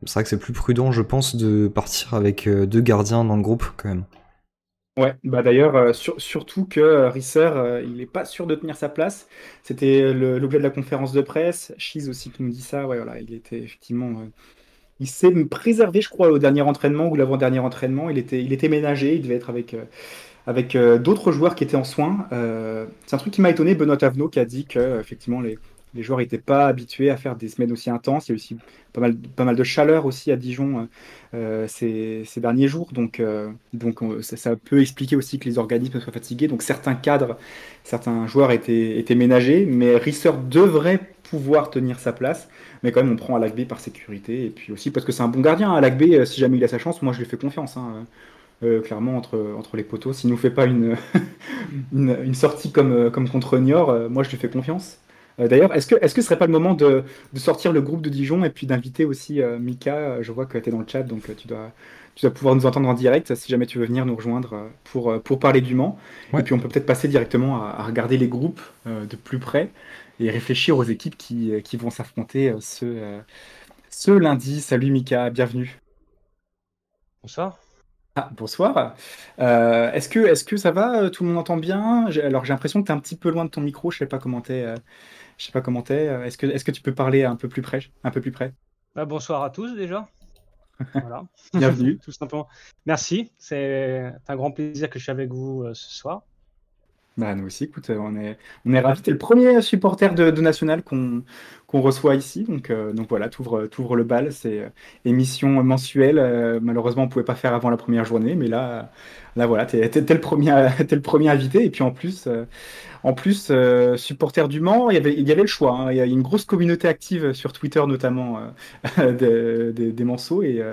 C'est vrai que c'est plus prudent, je pense, de partir avec euh, deux gardiens dans le groupe quand même. Ouais, bah d'ailleurs, euh, sur, surtout que Risser, il n'est pas sûr de tenir sa place. C'était l'objet de la conférence de presse. Cheese aussi qui nous dit ça. Ouais, voilà, il était effectivement il s'est préservé, je crois, au dernier entraînement ou l'avant-dernier entraînement. Il était, il était ménagé, il devait être avec, euh, avec euh, d'autres joueurs qui étaient en soins. Euh, c'est un truc qui m'a étonné, Benoît Avenot qui a dit que effectivement les, les joueurs n'étaient pas habitués à faire des semaines aussi intenses. Il y a aussi pas mal, de chaleur aussi à Dijon ces, ces, derniers jours. Donc, donc ça, peut expliquer aussi que les organismes soient fatigués. Donc certains cadres, certains joueurs étaient, ménagés, mais Risser devrait pouvoir tenir sa place. Mais quand même, on prend Alakbé par sécurité. Et puis aussi parce que c'est un bon gardien. Alakbé, euh, si jamais il a sa chance, moi je lui fais confiance. Hein. Euh, clairement, entre, les poteaux. S'il nous fait pas une, sortie euh, comme contre Niort, moi je lui fais confiance. D'ailleurs, est-ce que, est-ce que ce serait pas le moment de, de, sortir le groupe de Dijon et puis d'inviter aussi Mika? Je vois que tu es dans le chat, donc tu dois, tu dois pouvoir nous entendre en direct si jamais tu veux venir nous rejoindre pour, pour parler du Mans. Et puis on peut peut-être passer directement à, à regarder les groupes de plus près et réfléchir aux équipes qui, euh, qui vont s'affronter euh, ce, euh, ce lundi. Salut Mika, bienvenue. Bonsoir. Ah, bonsoir. est-ce que, est que ça va? Tout le monde entend bien? Alors j'ai l'impression que tu es un petit peu loin de ton micro. Je sais pas comment tu je sais pas comment t'es. Est-ce que, est que tu peux parler un peu plus près, un peu plus près? Bah, Bonsoir à tous déjà. Voilà. Bienvenue. Tout simplement. Merci. C'est un grand plaisir que je suis avec vous ce soir. Bah, nous aussi, écoute, on est, on est ravis. T'es le premier supporter de, de National qu'on reçoit ici. Donc, euh, donc voilà, t'ouvres ouvre le bal. C'est euh, émission mensuelle. Euh, malheureusement, on pouvait pas faire avant la première journée, mais là, là voilà, t'es es, le premier, le premier invité. Et puis en plus, en plus, supporter du Mans, il y avait, y avait le choix. Hein. Il y a une grosse communauté active sur Twitter, notamment des, des, des Manceaux. Et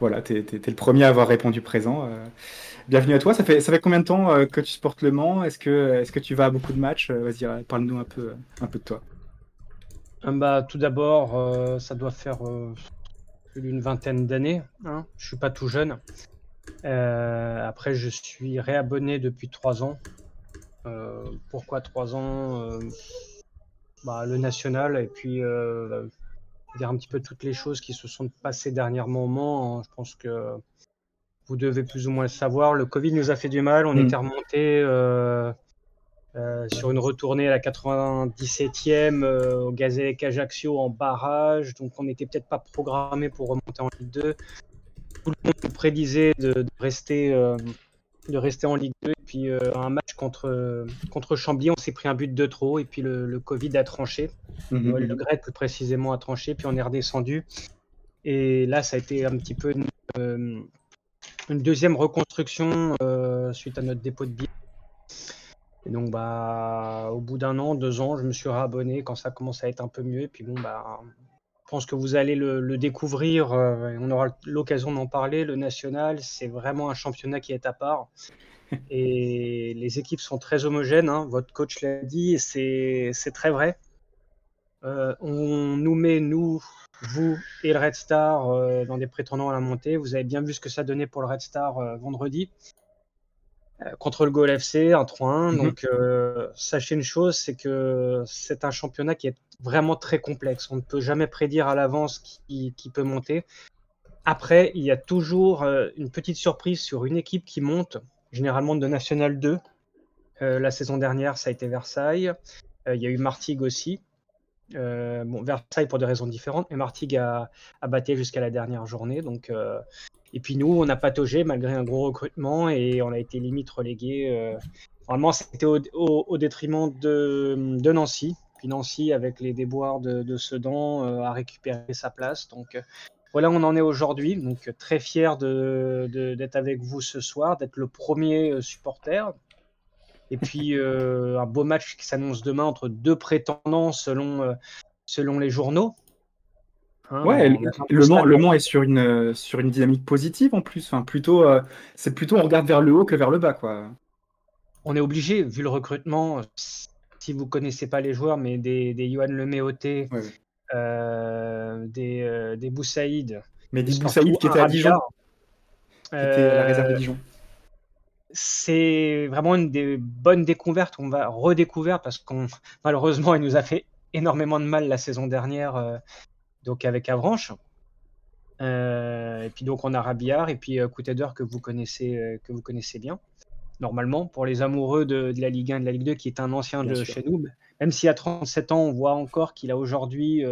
voilà, t'es es, le premier à avoir répondu présent. Bienvenue à toi. Ça fait, ça fait combien de temps euh, que tu sportes Le Mans? Est-ce que, est que tu vas à beaucoup de matchs? Euh, Vas-y, euh, parle-nous un peu, un peu de toi. Bah, tout d'abord, ça doit faire plus d'une vingtaine d'années. Hein. Je suis pas tout jeune. après, je suis réabonné depuis trois ans. pourquoi trois ans? Bah, Le national et puis dire un petit peu toutes les choses qui se sont passées dernièrement au Mans. Hein. Je pense que vous devez plus ou moins le savoir. Le Covid nous a fait du mal. On mm. était remonté euh, euh, sur une retournée à la 97e euh, au Gazélec Ajaccio en barrage. Donc on n'était peut-être pas programmé pour remonter en Ligue 2. Tout le monde nous prédisait de, rester, de rester en Ligue 2. Et puis un match contre, contre Chambly, on s'est pris un but de trop. Et puis le, Covid a tranché. Mm-hmm. Le Gret plus précisément a tranché. Puis on est redescendu. Et là, ça a été un petit peu une, deuxième reconstruction euh, suite à notre dépôt de billets. Et donc, bah, au bout d'un an, deux ans, je me suis réabonné quand ça commence à être un peu mieux. Et puis, bon, bah, je pense que vous allez le, découvrir. Euh, on aura l'occasion d'en parler. Le national, c'est vraiment un championnat qui est à part. Et les équipes sont très homogènes. Hein. Votre coach l'a dit, et c'est très vrai. Euh, on nous met, nous, vous et le Red Star, euh, dans des prétendants à la montée. Vous avez bien vu ce que ça donnait pour le Red Star euh, vendredi euh, contre le Goal FC, un 3-1. Mhm. Donc, sachez une chose, c'est que c'est un championnat qui est vraiment très complexe. On ne peut jamais prédire à l'avance qui, qui peut monter. Après, il y a toujours une petite surprise sur une équipe qui monte, généralement de National 2. Euh, la saison dernière, ça a été Versailles. Il y a eu Martigues aussi. Euh, bon, Versailles pour des raisons différentes, mais Martigues a, a battu jusqu'à la dernière journée. Donc, euh, et puis nous, on a pataugé malgré un gros recrutement et on a été limite relégué. Euh, vraiment, c'était au, détriment de, Nancy. Puis Nancy, avec les déboires de, Sedan, euh, a récupéré sa place. Donc voilà, on en est aujourd'hui. Donc très fier de- d'être avec vous ce soir, d'être le premier supporter. Et puis euh, un beau match qui s'annonce demain entre deux prétendants selon, euh, selon les journaux. Hein, Ouais, le, le Mans, le Mans est sur une, euh, sur une dynamique positive en plus. Enfin, plutôt, c'est plutôt on regarde vers le haut que vers le bas, quoi. on est obligé, vu le recrutement, si vous connaissez pas les joueurs, mais des, des Johan Leméoté, euh, des, euh, des Boussaïd, Mais des Boussaïd qui était à Dijon, qui était à la réserve de Dijon. C'est vraiment une des bonnes découvertes. On va redécouvrir parce qu'on malheureusement il nous a fait énormément de mal la saison dernière, euh, donc avec Avranches. Euh, et puis donc on a Rabillard et puis euh, Couteder que vous connaissez euh, que vous connaissez bien. Normalement, pour les amoureux de, de la Ligue 1 et de la Ligue 2, qui est un ancien Bien de sûr. chez nous, même s'il a 37 ans, on voit encore qu'il a aujourd'hui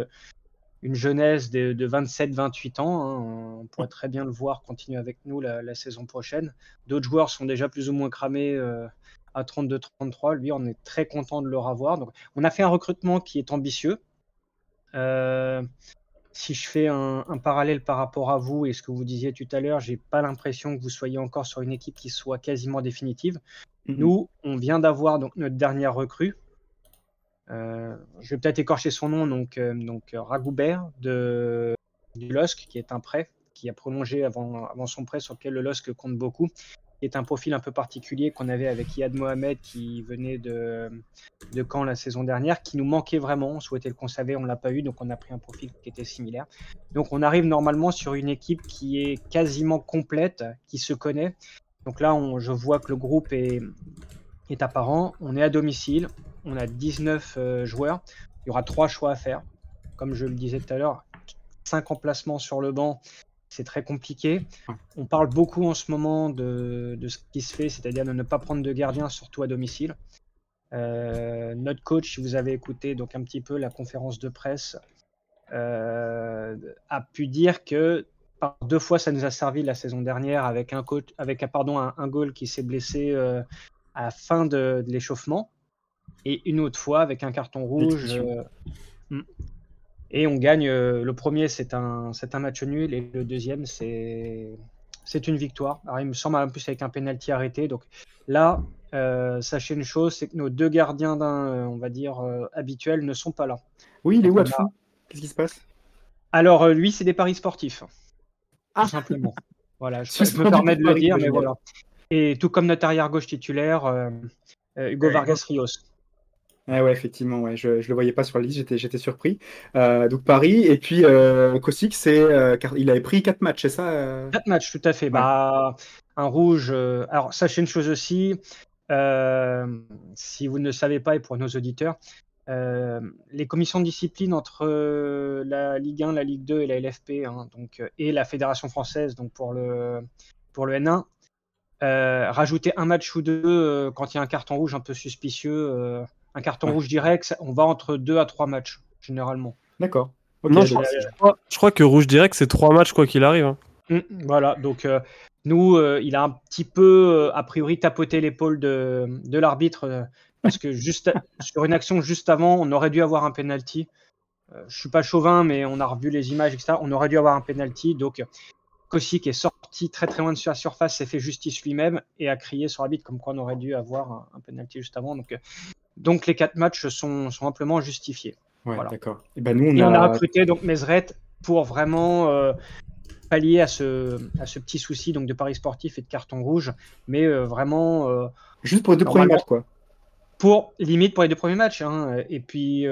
une jeunesse de, de 27-28 ans. hein. On pourrait très bien le voir continuer avec nous la, la saison prochaine. D'autres joueurs sont déjà plus ou moins cramés euh, à 32-33. Lui, on est très content de le revoir. Donc, on a fait un recrutement qui est ambitieux. Euh, si je fais un, un parallèle par rapport à vous et ce que vous disiez tout à l'heure, j'ai pas l'impression que vous soyez encore sur une équipe qui soit quasiment définitive. Mhm. Nous, on vient d'avoir donc notre dernière recrue. Euh, je vais peut-être écorcher son nom, donc, euh, donc euh, Ragoubert de, du LOSC, qui est un prêt, qui a prolongé avant, son prêt, sur lequel le LOSC compte beaucoup, est un profil un peu particulier qu'on avait avec Yad Mohamed, qui venait de, de Caen la saison dernière, qui nous manquait vraiment. On souhaitait le conserver, on l'a pas eu, donc on a pris un profil qui était similaire. Donc on arrive normalement sur une équipe qui est quasiment complète, qui se connaît. Donc là, je vois que le groupe est apparent. On est à domicile. On a 19 euh, joueurs. Il y aura trois choix à faire. Comme je le disais tout à l'heure, 5 emplacements sur le banc, c'est très compliqué. On parle beaucoup en ce moment de, de ce qui se fait, c'est-à-dire de ne pas prendre de gardien, surtout à domicile. Euh, notre coach, si vous avez écouté donc un petit peu la conférence de presse, euh, a pu dire que par deux fois ça nous a servi la saison dernière avec un coach, avec pardon un, un goal qui s'est blessé euh, à la fin de, de l'échauffement et une autre fois avec un carton rouge. Euh, mm. et on gagne. euh, le premier c'est un un match nul et le deuxième c'est c'est une victoire. Alors il me semble en plus avec un penalty arrêté. Donc là, euh, sachez une chose, c'est que nos deux gardiens d'un, on va dire euh, habituels, ne sont pas là. Oui, il est où à Qu'est-ce qui se passe? Alors, lui, c'est des paris sportifs. Ah. Tout simplement. Voilà, je, je me permets de le dire, mais voilà. Et tout comme notre arrière-gauche titulaire, euh, euh, Hugo Vargas Rios. Ah ouais, effectivement, ouais, je, je le voyais pas sur la liste, j'étais, surpris. Euh, donc Paris, et puis euh, Kosik, euh, il avait pris 4 matchs, c'est ça euh? Quatre matchs, tout à fait. Bah, un rouge. euh, Alors, sachez une chose aussi, euh, si vous ne le savez pas, et pour nos auditeurs, euh, les commissions de discipline entre euh, la Ligue 1, la Ligue 2 et la LFP, hein, donc, euh, et la Fédération française donc pour le, pour le N1, euh, rajouter un match ou deux euh, quand il y a un carton rouge un peu suspicieux, euh, un carton Ouais. rouge direct, on va entre deux à trois matchs, généralement. D'accord. Je crois, je crois- je crois que rouge direct, c'est trois matchs quoi qu'il arrive. hein. Mm, voilà, donc euh, nous, euh, il a un petit peu, euh, a priori, tapoté l'épaule de, de l'arbitre, euh, parce que juste sur une action juste avant, on aurait dû avoir un penalty. Euh, je suis pas chauvin, mais on a revu les images, etc. On aurait dû avoir un penalty, donc euh, Kosik est sorti très très loin de la surface, s'est fait justice lui-même et a crié sur l'arbitre comme quoi on aurait dû avoir un, un penalty juste avant. Donc, euh, donc les quatre matchs sont, sont amplement justifiés. Ouais, Voilà. d'accord. Et ben nous, on Et a... on a recruté donc Mesret pour vraiment euh, pallier à ce, à ce petit souci donc de paris sportif et de carton rouge, mais euh, vraiment euh, Juste pour les deux premiers matchs, quoi. pour limite pour les deux premiers matchs. hein. Et puis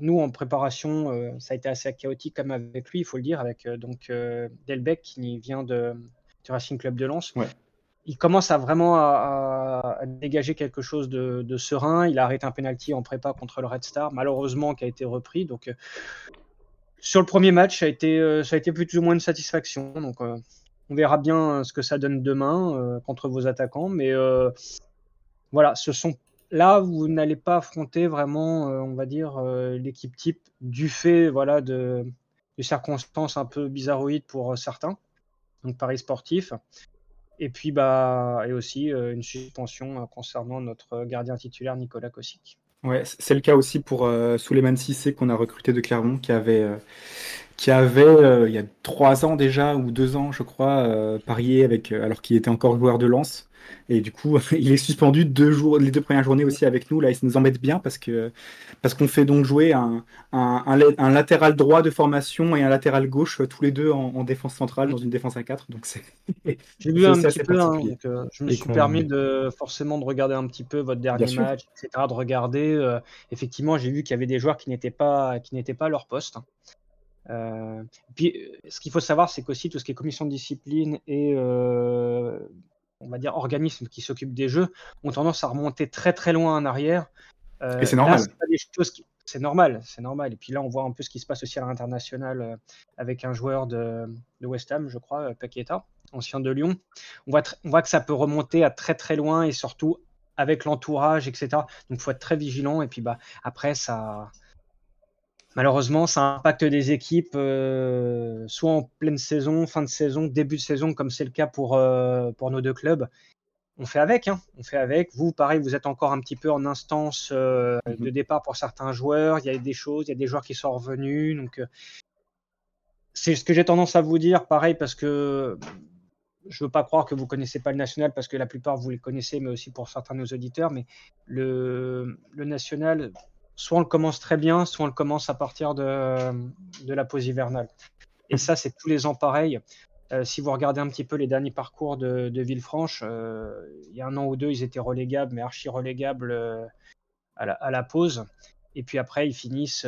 nous en préparation, ça a été assez chaotique comme avec lui, il faut le dire, avec donc Delbecq qui vient de, du Racing Club de Lens. Ouais. Il commence à vraiment à, dégager quelque chose de, serein. Il a arrêté un penalty en prépa contre le Red Star, malheureusement qui a été repris. Donc euh, sur le premier match, ça a été euh, ça a été plus ou moins une satisfaction. Donc euh, on verra bien ce que ça donne demain contre vos attaquants, mais voilà, ce sont là vous n'allez pas affronter vraiment, on va dire, l'équipe type du fait voilà de, circonstances un peu bizarroïdes pour certains, donc Paris sportif, et puis bah et aussi euh, une suspension euh, concernant notre gardien titulaire Nicolas Kosic. Ouais, c'est le cas aussi pour euh, Souleymane Cissé qu'on a recruté de Clermont, qui avait, euh, qui avait il y a trois ans déjà, ou deux ans, je crois, parié avec, alors qu'il était encore joueur de Lens. Et du coup, il est suspendu deux jours, les deux premières journées aussi avec nous. Là, il nous embête bien parce que parce qu'on fait donc jouer un, un, un, la- un latéral droit de formation et un latéral gauche, euh, tous les deux en, en défense centrale, dans une défense à 4. Donc c'est J'ai vu un petit peu, hein, particulier. donc, euh, je me Et suis permis de forcément de regarder un petit peu votre dernier match, etc., de regarder. euh, effectivement, j'ai vu qu'il y avait des joueurs qui n'étaient pas qui n'étaient pas à leur poste. Euh, puis, ce qu'il faut savoir, c'est qu'aussi tout ce qui est commission de discipline et euh, on va dire organisme qui s'occupe des jeux ont tendance à remonter très très loin en arrière. Euh, Et c'est normal. c'est qui- normal, c'est normal. Et puis là, on voit un peu ce qui se passe aussi à l'international euh, avec un joueur de, de West Ham, je crois, euh, Paqueta, ancien de Lyon. On voit, on voit que ça peut remonter à très très loin et surtout avec l'entourage, etc. Donc, il faut être très vigilant. Et puis, bah, après, ça, malheureusement, ça impacte des équipes, euh, soit en pleine saison, fin de saison, début de saison, comme c'est le cas pour, euh, pour nos deux clubs. On fait avec, hein. on fait avec. Vous, pareil, vous êtes encore un petit peu en instance euh, de départ pour certains joueurs. Il y a des choses, il y a des joueurs qui sont revenus. Donc, c'est ce que j'ai tendance à vous dire, pareil, parce que je veux pas croire que vous connaissez pas le national, parce que la plupart vous les connaissez, mais aussi pour certains de nos auditeurs. Mais le, le national, soit on le commence très bien, soit on le commence à partir de, la pause hivernale. Et ça, c'est tous les ans pareil. Euh, si vous regardez un petit peu les derniers parcours de, Villefranche, euh, il y a un an ou deux, ils étaient relégables, mais archi relégables euh, à, la, pause. Et puis après, ils finissent,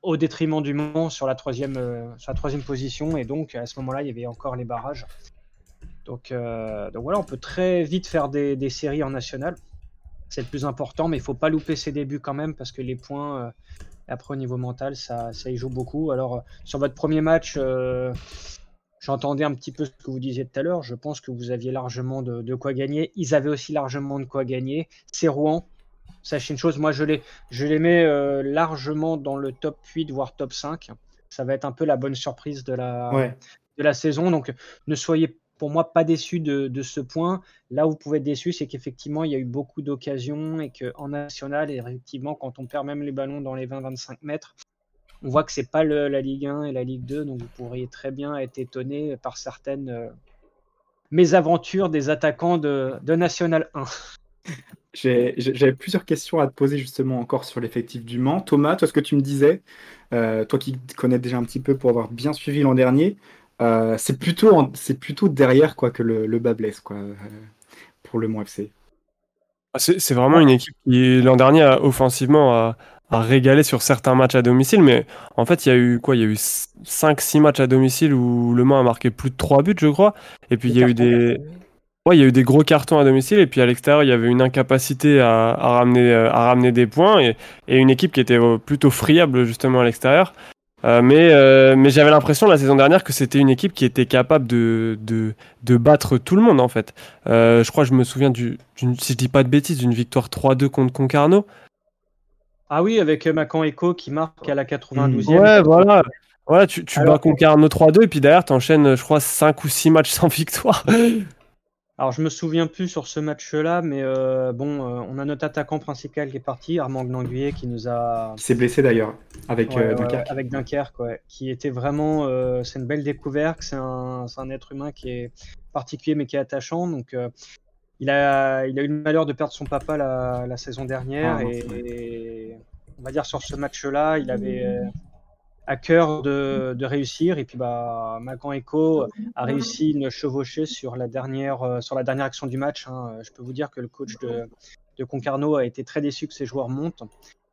au détriment du Mans sur la troisième, sur troisième position. Et donc, à ce moment-là, il y avait encore les barrages. Donc, donc voilà, on peut très vite faire des, des séries en national. C'est le plus important, mais il faut pas louper ses débuts quand même parce que les points, euh, après au niveau mental, ça, ça y joue beaucoup. Alors, euh, sur votre premier match, euh, j'entendais un petit peu ce que vous disiez tout à l'heure. Je pense que vous aviez largement de, de quoi gagner. Ils avaient aussi largement de quoi gagner. C'est Rouen. Sachez une chose, moi je les, je les mets largement dans le top 8, voire top 5. Ça va être un peu la bonne surprise de la, Ouais. de la saison. Donc ne soyez pour moi pas déçus de, ce point. Là où vous pouvez être déçus, c'est qu'effectivement il y a eu beaucoup d'occasions et qu'en national, effectivement, quand on perd même les ballons dans les 20-25 mètres, on voit que c'est pas le- la Ligue 1 et la Ligue 2, donc vous pourriez très bien être étonné par certaines euh, mésaventures des attaquants de, National 1. J'ai- j'ai- J'avais plusieurs questions à te poser justement encore sur l'effectif du Mans. Thomas, toi, ce que tu me disais, euh, toi qui connais déjà un petit peu pour avoir bien suivi l'an dernier, euh, c'est plutôt, en- c'est plutôt derrière quoi que le, le bas blesse quoi, euh, pour le Mans FC. Ah, C'est c'est vraiment une équipe qui, l'an dernier, a- offensivement, a, a régalé sur certains matchs à domicile. Mais en fait, il y a eu quoi? Il y a eu 5-6 matchs à domicile où Le Mans a marqué plus de 3 buts, je crois. Et puis, il y a eu des. Ouais, il y a eu des gros cartons à domicile. Et puis, à l'extérieur, il y avait une incapacité à, à ramener, euh, à ramener des points. Et, et une équipe qui était plutôt friable, justement, à l'extérieur. Euh, mais euh, mais j'avais l'impression la saison dernière que c'était une équipe qui était capable de, de, de battre tout le monde en fait. Euh, je crois, je me souviens, du, d'une- si je dis pas de bêtises, d'une victoire 3-2 contre Concarneau. Ah oui, avec Macan Echo qui marque à la 92e. Ouais, voilà. Voilà, tu, tu Alors- bats Concarneau 3-2 et puis derrière, t'enchaînes, je crois, 5 ou 6 matchs sans victoire. Alors, je me souviens plus sur ce match-là, mais euh, bon, euh, on a notre attaquant principal qui est parti, Armand Gnanguier, qui nous a. Qui s'est blessé d'ailleurs avec Ouais, euh, Dunkerque. ouais, avec Dunkerque, ouais, qui était vraiment. c'est une belle découverte. C'est un, être humain qui est particulier mais qui est attachant. Donc, il, a, il a eu le malheur de perdre son papa la, la saison dernière. Ah, et, on va dire sur ce match-là, il avait. À cœur de, réussir. Et puis, bah, Macan Echo a réussi une chevauchée sur la dernière, euh, sur la dernière action du match. hein. Je peux vous dire que le coach de, Concarneau a été très déçu que ses joueurs montent.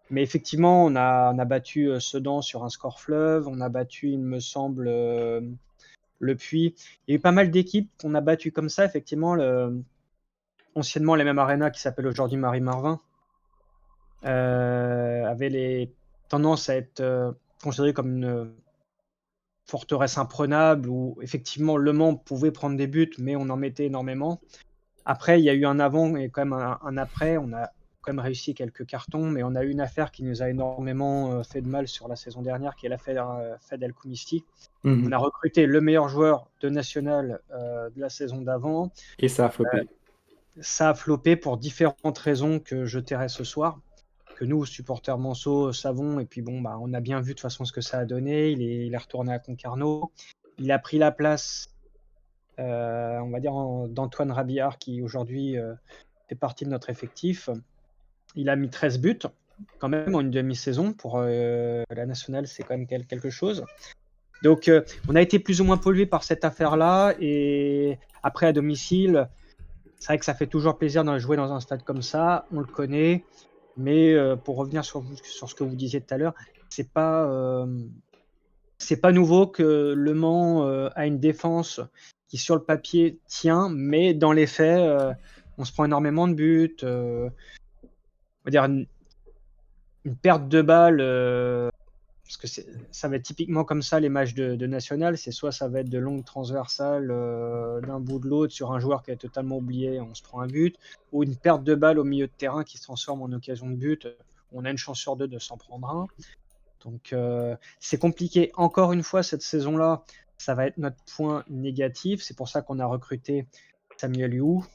Mais effectivement, on a, on battu euh, Sedan sur un score fleuve. On a battu, il me semble, euh, le Puy. Il y a eu pas mal d'équipes qu'on a battues comme ça. Effectivement, anciennement les mêmes arénas qui s'appelle aujourd'hui Marie-Marvin avait les tendances à être considérées comme une forteresse imprenable où effectivement Le Mans pouvait prendre des buts, mais on en mettait énormément. Après, il y a eu un avant et quand même un, un après. On a quand même réussi quelques cartons, mais on a eu une affaire qui nous a énormément euh, fait de mal sur la saison dernière, qui est l'affaire euh, Fed El Koumisti. Mhm. On a recruté le meilleur joueur de national euh, de la saison d'avant. Et ça a flopé. Euh, ça a floppé pour différentes raisons que je tairai ce soir, que nous, supporters Manceau, savons. Et puis bon, bah, on a bien vu de toute façon ce que ça a donné. Il est, retourné à Concarneau. Il a pris la place, euh, on va dire, d'Antoine Rabillard, qui aujourd'hui euh, fait partie de notre effectif. Il a mis 13 buts, quand même, en une demi-saison. Pour euh, la nationale, c'est quand même quel- quelque chose. Donc, on a été plus ou moins pollué par cette affaire-là. Et après, à domicile, c'est vrai que ça fait toujours plaisir de jouer dans un stade comme ça. On le connaît. Mais euh, pour revenir sur, ce que vous disiez tout à l'heure, c'est pas, euh, c'est pas nouveau que Le Mans euh, a une défense qui, sur le papier, tient, mais dans les faits, on se prend énormément de buts. on va dire une, une perte de balle. Parce que ça va être typiquement comme ça les matchs de, de national, c'est soit ça va être de longues transversales euh, d'un bout de l'autre sur un joueur qui est totalement oublié, on se prend un but, ou une perte de balle au milieu de terrain qui se transforme en occasion de but, on a une chance sur deux de s'en prendre un. Donc euh, c'est compliqué. Encore une fois, cette saison-là, ça va être notre point négatif. C'est pour ça qu'on a recruté Samuel You,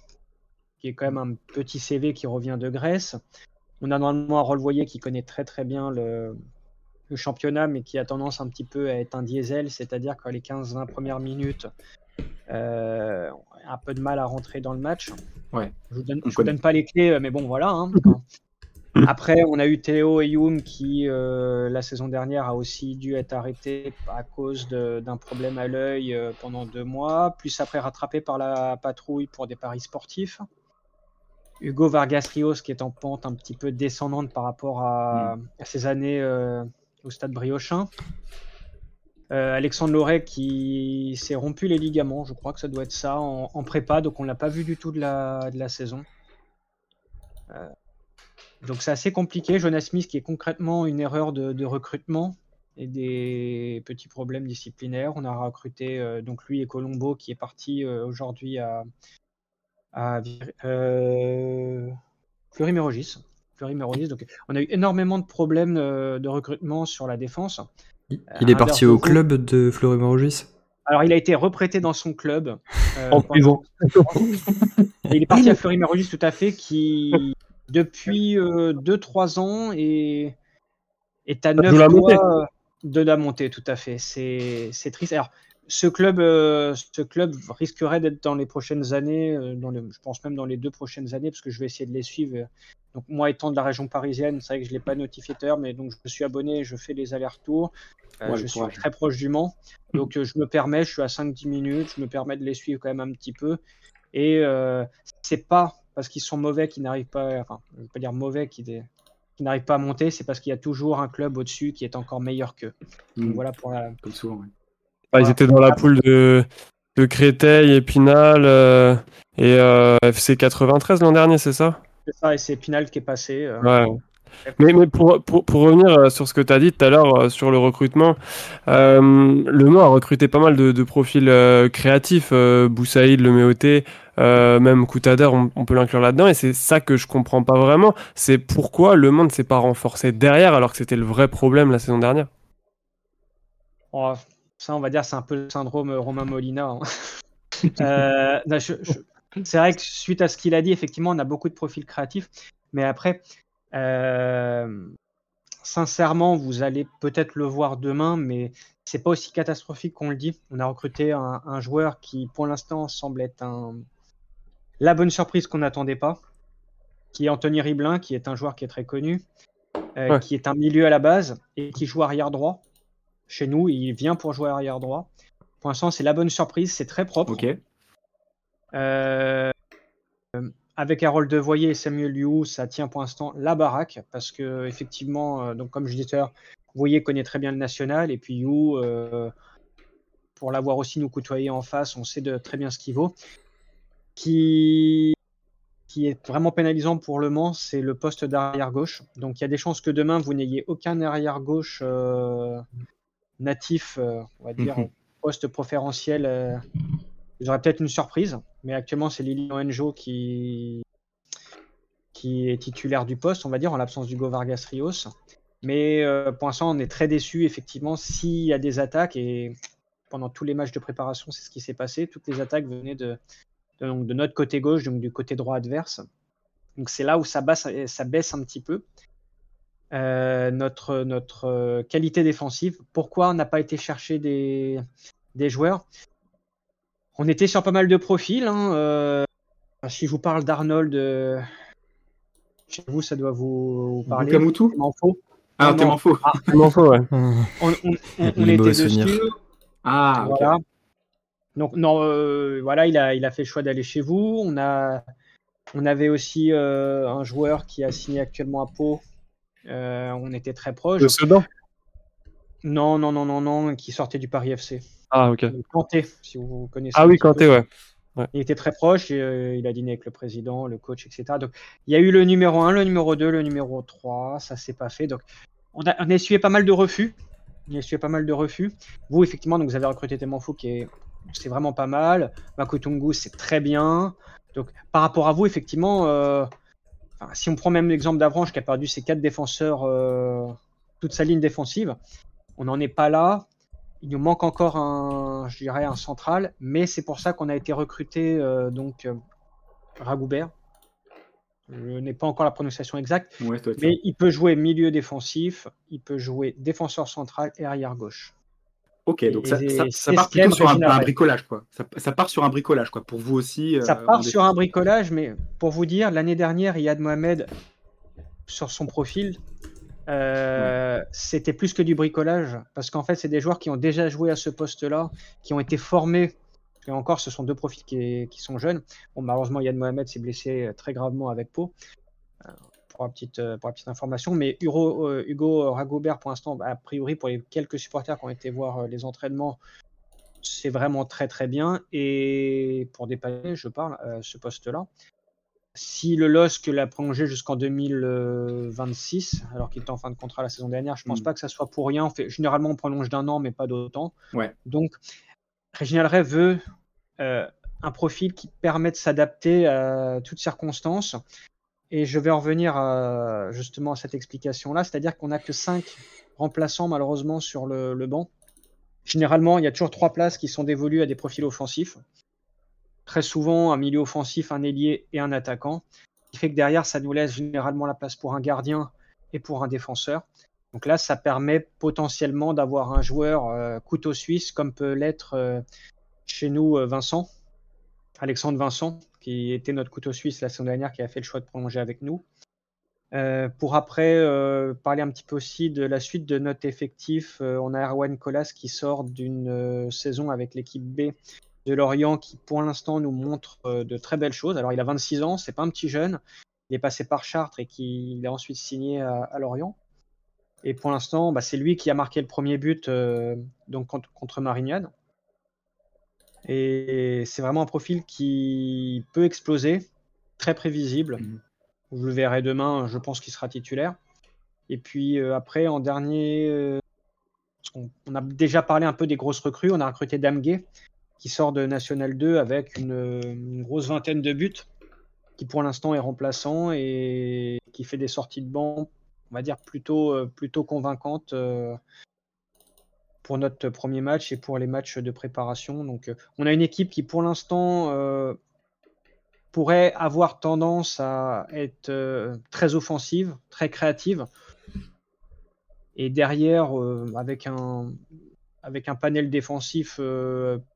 qui est quand même un petit CV qui revient de Grèce. On a normalement un Rolvoyer qui connaît très très bien le, le championnat, mais qui a tendance un petit peu à être un diesel, c'est-à-dire qu'à les 15-20 premières minutes, euh, un peu de mal à rentrer dans le match. Ouais. Je vous donne, vous pas les clés, mais bon, voilà. hein. Après, on a eu Théo et Youm qui, euh, la saison dernière, a aussi dû être arrêté à cause d'un problème à l'œil euh, pendant deux mois, plus après rattrapé par la patrouille pour des paris sportifs. Hugo Vargas Rios qui est en pente un petit peu descendante par rapport à, à ses années au stade briochin. Euh, Alexandre Loret qui s'est rompu les ligaments, je crois que ça doit être ça, en, prépa, donc on l'a pas vu du tout de la, saison. Euh, donc c'est assez compliqué. Jonas Smith qui est concrètement une erreur de, recrutement et des petits problèmes disciplinaires. On a recruté euh, donc lui et Colombo qui est parti aujourd'hui à, à Fleury-Mérogis. Fleury-Mérogis. Donc on a eu énormément de problèmes euh, de recrutement sur la défense. Il À est parti au club de Fleury-Mérogis alors, il a été reprêté dans son club. euh, En prison. Et il est parti à Fleury-Mérogis, tout à fait, qui, depuis 2-3 ans, est, est à joue 9 la montée. doigts de la montée, tout à fait. C'est c'est triste. Alors, ce club, euh, ce club risquerait d'être dans les prochaines années, euh, dans les- je pense même dans les deux prochaines années, parce que je vais essayer de les suivre. Donc, moi, étant de la région parisienne, c'est vrai que je ne l'ai pas notifié l'heure, mais donc je suis abonné, je fais les allers-retours. Euh, Ouais, je suis très proche du Mans. Donc, euh, je me permets, je suis à 5-10 minutes, je me permets de les suivre quand même un petit peu. Et c'est pas parce qu'ils sont mauvais qu'ils n'arrivent pas, enfin, je ne veux pas dire mauvais, qu'ils n'arrivent pas à monter, c'est parce qu'il y a toujours un club au-dessus qui est encore meilleur qu'eux. Mm. voilà pour la, Comme souvent. Ah, ils étaient dans la poule de, de Créteil, Épinal euh, et euh, FC 93 l'an dernier, c'est ça? C'est ça, et c'est Pinal qui est passé. euh, Ouais. Mais, mais pour, pour, pour revenir euh, sur ce que tu as dit tout à l'heure euh, sur le recrutement, euh, Le Mans a recruté pas mal de, de profils euh, créatifs, euh, Boussaïd, Le Méoté, euh, même Koutader, on, on peut l'inclure là-dedans, et c'est ça que je comprends pas vraiment, c'est pourquoi Le Mans ne s'est pas renforcé derrière alors que c'était le vrai problème la saison dernière? Oh, ça, on va dire, c'est un peu le syndrome euh, Romain Molina. hein. Euh, non, je- je- c'est vrai que suite à ce qu'il a dit, effectivement, on a beaucoup de profils créatifs. Mais après, euh, sincèrement, vous allez peut-être le voir demain, mais c'est pas aussi catastrophique qu'on le dit. On a recruté un, un joueur qui, pour l'instant, semble être un... la bonne surprise qu'on n'attendait pas, qui est Anthony Riblin, qui est un joueur qui est très connu, euh, Ouais. qui est un milieu à la base et qui joue arrière droit. Chez nous. Il vient pour jouer arrière droit. Pour l'instant, c'est la bonne surprise. C'est très propre. Ok. Euh, avec Harold Devoyer et Samuel Liu, ça tient pour l'instant la baraque parce que effectivement, euh, donc comme je disais tout à l'heure, Voyer connaît très bien le national et puis Liu, euh, pour l'avoir aussi nous côtoyé en face, on sait de, très bien ce qu'il vaut. Qui qui est vraiment pénalisant pour Le Mans, c'est le poste d'arrière gauche. Donc il y a des chances que demain vous n'ayez aucun arrière gauche euh, natif, euh, on va dire, Mhm. poste préférentiel. euh, vous aurez peut-être une surprise, mais actuellement c'est Lilian Enjo qui qui est titulaire du poste, on va dire, en l'absence d'Hugo Vargas Rios. Mais euh, pour l'instant, on est très déçu, effectivement, s'il y a des attaques, et pendant tous les matchs de préparation, c'est ce qui s'est passé, toutes les attaques venaient de, de, donc, de notre côté gauche, donc du côté droit adverse. Donc c'est là où ça ça baisse un petit peu. Euh, notre, notre euh, qualité défensive. Pourquoi on n'a pas été chercher des, des joueurs? On était sur pas mal de profils. hein, euh, si je vous parle d'Arnold, euh, chez vous, ça doit vous, vous parler. Temanfo. Ah, Non, t'es faux. Ah, faut, ouais. on, on- on- on était dessus. Ah. Voilà. Donc non, euh, voilà, il a, il a fait le choix d'aller chez vous. On a, on avait aussi euh, un joueur qui a signé actuellement à Pau. Euh, on était très proche. De Sedan Non, non, non, non, non, qui sortait du Paris FC. Ah, ok. Kanté, si vous connaissez. Ah oui. Kanté, ouais. Ouais. Il était très proche, et, euh, il a dîné avec le président, le coach, etc. Donc, il y a eu le numéro 1, le numéro 2, le numéro 3, ça s'est pas fait. Donc, on a, on a essuyé pas mal de refus. On a essuyé pas mal de refus. Vous, effectivement, donc, vous avez recruté Temanfo qui est, c'est vraiment pas mal. Makotungu, c'est très bien. Donc, par rapport à vous, effectivement, euh, enfin, si on prend même l'exemple d'Avranche qui a perdu ses quatre défenseurs, euh, toute sa ligne défensive, on n'en est pas là. Il nous manque encore un, je dirais, un central, mais c'est pour ça qu'on a été recruté euh, donc euh, Ragoubert. Je n'ai pas encore la prononciation exacte, Ouais, mais il peut jouer milieu défensif, il peut jouer défenseur central et arrière gauche. Ok, donc ça, Et ça, ça part plutôt sur un, bricolage, quoi. Ça, ça part sur un bricolage, quoi. Pour vous aussi. Ça euh, part en sur un bricolage, mais pour vous dire, l'année dernière, Yad Mohamed, sur son profil, euh, c'était plus que du bricolage. Parce qu'en fait, c'est des joueurs qui ont déjà joué à ce poste-là, qui ont été formés. Et encore, ce sont deux profils qui, qui sont jeunes. Bon, malheureusement, Yad Mohamed s'est blessé euh, très gravement avec Pau. Euh, pour, la petite, pour la petite information. Mais Hugo, euh, Hugo Ragobert, pour l'instant, a priori, pour les quelques supporters qui ont été voir euh, les entraînements, c'est vraiment très très bien. Et pour dépanner, je parle, euh, ce poste-là. Si le LOSC l'a prolongé jusqu'en 2026, alors qu'il était en fin de contrat la saison dernière, je pense Mm. pas que ça soit pour rien. On fait, généralement, on prolonge d'un an, mais pas d'autant. Ouais. Donc, Réginald Ray veut euh, un profil qui permet de s'adapter à toutes circonstances. Et je vais en revenir à, justement à cette explication-là, c'est-à-dire qu'on n'a que 5 remplaçants malheureusement sur le, banc. Généralement, il y a toujours trois places qui sont dévolues à des profils offensifs. Très souvent, un milieu offensif, un ailier et un attaquant. Ce qui fait que derrière, ça nous laisse généralement la place pour un gardien et pour un défenseur. Donc là, ça permet potentiellement d'avoir un joueur euh, couteau suisse, comme peut l'être euh, chez nous euh, Vincent, Alexandre Vincent, qui était notre couteau suisse la saison dernière, qui a fait le choix de prolonger avec nous. Euh, pour après euh, parler un petit peu aussi de la suite de notre effectif, euh, on a Erwan Colas qui sort d'une saison avec l'équipe B de Lorient qui pour l'instant nous montre de très belles choses. Alors il a 26 ans, c'est pas un petit jeune, il est passé par Chartres et qui il a ensuite signé à, Lorient. Et pour l'instant, bah, c'est lui qui a marqué le premier but donc contre, contre Marignane. Et c'est vraiment un profil qui peut exploser, très prévisible. Mhm. Vous le verrez demain, je pense qu'il sera titulaire. Et puis euh, après, en dernier, euh, on a déjà parlé un peu des grosses recrues. On a recruté Damgué, qui sort de National 2 avec une, une grosse vingtaine de buts, qui pour l'instant est remplaçant et qui fait des sorties de banc, on va dire plutôt, euh, plutôt convaincantes euh, pour notre premier match et pour les matchs de préparation. Donc, euh, on a une équipe qui pour l'instant euh, pourrait avoir tendance à être euh, très offensive, très créative. Et derrière, avec, un, avec un panel défensif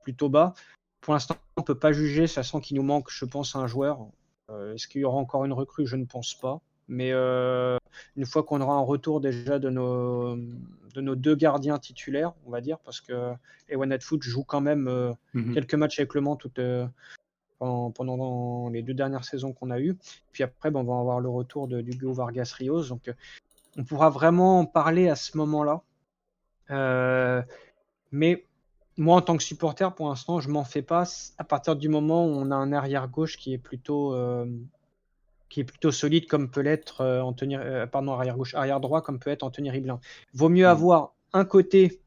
plutôt bas, pour l'instant, on ne peut pas juger, sachant qu'il nous manque, je pense, un joueur. Est-ce qu'il y aura encore une recrue? Je ne pense pas. Mais euh, une fois qu'on aura un retour déjà de nos, de nos deux gardiens titulaires, on va dire, parce que Ewan Foot joue quand même euh, Mhm. quelques matchs avec Le Mans euh, pendant, pendant les deux dernières saisons qu'on a eues. Puis après, ben, on va avoir le retour de Hugo Vargas Rios. Donc, on pourra vraiment en parler à ce moment-là. Mais moi, en tant que supporter, pour l'instant, je m'en fais pas. À partir du moment où on a un arrière gauche qui est plutôt, qui est plutôt solide, comme peut l'être euh, Anthony, euh, pardon, arrière gauche, arrière droit, comme peut être Anthony Riblin. Vaut mieux avoir un côté